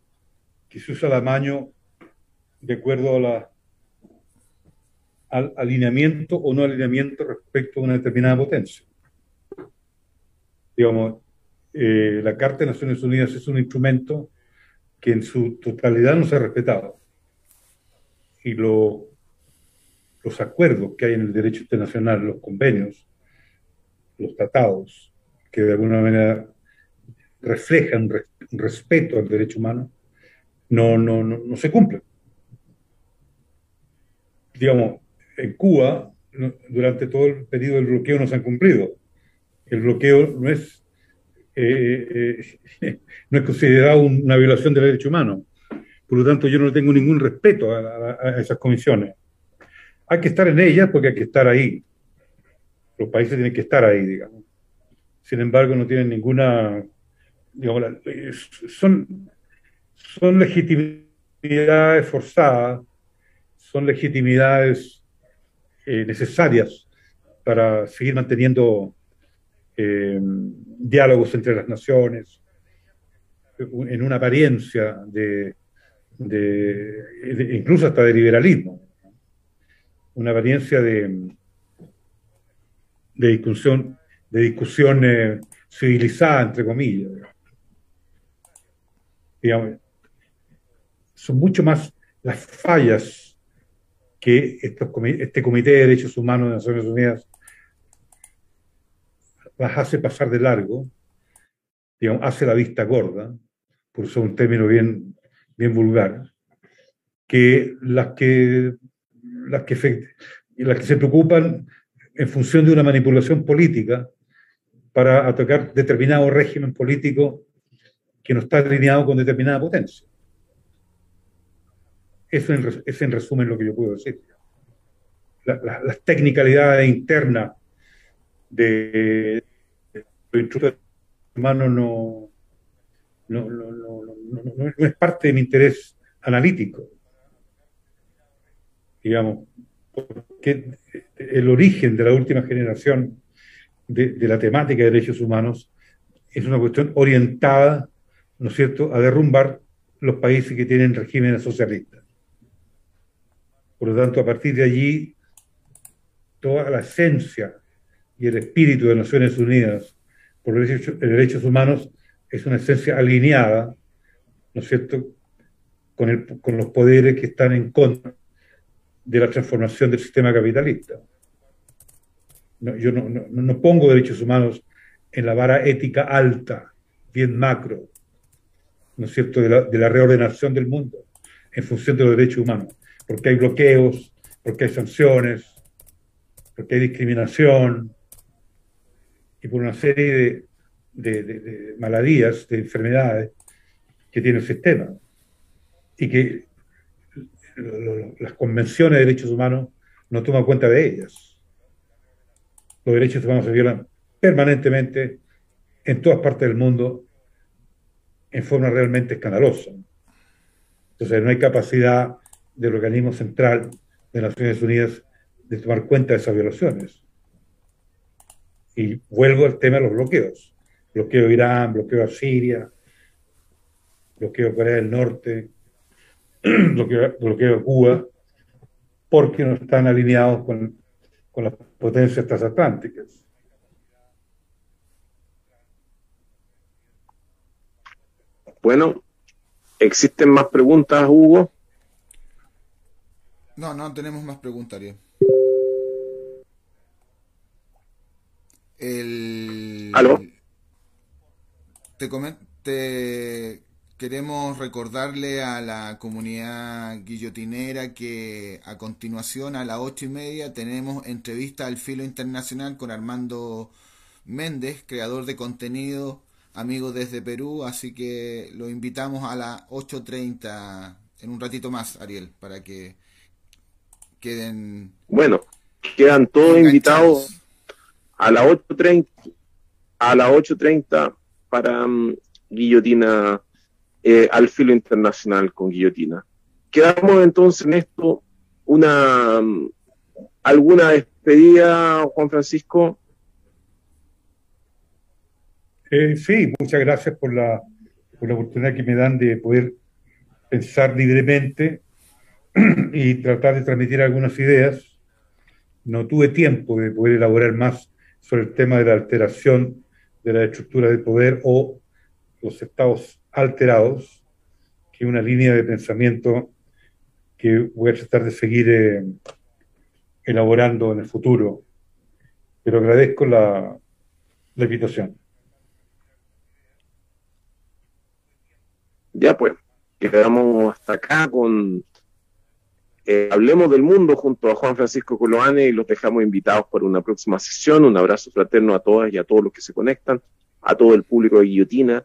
que se usa la mano de acuerdo a la, al alineamiento o no alineamiento respecto a una determinada potencia. Digamos, eh, la Carta de Naciones Unidas es un instrumento que en su totalidad no se ha respetado. Y los acuerdos que hay en el derecho internacional, los convenios, los tratados, que de alguna manera reflejan un respeto al derecho humano, no, no, no, se cumplen. Digamos, en Cuba, durante todo el periodo del bloqueo no se han cumplido. El bloqueo no es, eh, eh, no es considerado una violación del derecho humano. Por lo tanto, yo no tengo ningún respeto a, esas comisiones. Hay que estar en ellas porque hay que estar ahí. Los países tienen que estar ahí, digamos. Sin embargo, no tienen ninguna, digamos, son, son legitimidades forzadas, son legitimidades eh, necesarias para seguir manteniendo eh, diálogos entre las naciones, en una apariencia de, incluso hasta de liberalismo, una apariencia de, de discusión, de discusión eh, civilizada, entre comillas. son mucho más las fallas que este Comité de Derechos Humanos de Naciones Unidas las hace pasar de largo, digamos, hace la vista gorda, por usar un término bien, bien vulgar, que las que, las, que las que se preocupan en función de una manipulación política para atacar determinado régimen político que no está alineado con determinada potencia. Eso es en resumen lo que yo puedo decir. las tecnicalidades internas de los instrumentos humanos no, no, no, no, es parte de mi interés analítico. Digamos, porque el origen de la última generación de, la temática de derechos humanos es una cuestión orientada, ¿no es cierto?, a derrumbar los países que tienen regímenes socialistas. Por lo tanto, a partir de allí, toda la esencia y el espíritu de Naciones Unidas por los derechos, humanos es una esencia alineada, ¿no es cierto?, con los poderes que están en contra de la transformación del sistema capitalista. yo no, no, pongo derechos humanos en la vara ética alta, bien macro, ¿no es cierto?, de la, de reordenación del mundo en función de los derechos humanos porque hay bloqueos, porque hay sanciones, porque hay discriminación y por una serie de, de, maladías, de enfermedades que tiene el sistema y que las convenciones de derechos humanos no toman cuenta de ellas. Los derechos humanos se violan permanentemente en todas partes del mundo en forma realmente escandalosa. Entonces no hay capacidad del organismo central de Naciones Unidas de tomar cuenta de esas violaciones. Y vuelvo al tema de los bloqueos. Bloqueo de Irán, bloqueo a Siria, bloqueo de Corea del Norte, bloqueo, bloqueo de Cuba, porque no están alineados con, con las potencias transatlánticas. Bueno, ¿existen más preguntas, Hugo? No, no tenemos más preguntas, El... ¿Aló? Te, te queremos recordarle a la comunidad guillotinera que a continuación a las ocho y media tenemos entrevista al filo internacional con Armando Méndez, creador de contenido amigos desde Perú, así que lo invitamos a las 8.30 en un ratito más, Ariel, para que queden... Bueno, quedan todos invitados a las 8.30 a las 8.30 para mm, guillotina eh, al filo internacional con guillotina. Quedamos entonces en esto una mm, alguna despedida, Juan Francisco. Eh, sí, muchas gracias por la, por la oportunidad que me dan de poder pensar libremente y tratar de transmitir algunas ideas. No tuve tiempo de poder elaborar más sobre el tema de la alteración de la estructura de poder o los estados alterados, que una línea de pensamiento que voy a tratar de seguir eh, elaborando en el futuro. Pero agradezco la, la invitación. Ya pues, quedamos hasta acá con eh, Hablemos del Mundo junto a Juan Francisco Coloane y los dejamos invitados para una próxima sesión. Un abrazo fraterno a todas y a todos los que se conectan, a todo el público de Guillotina,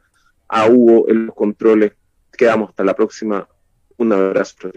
a Hugo en los controles. Quedamos hasta la próxima. Un abrazo.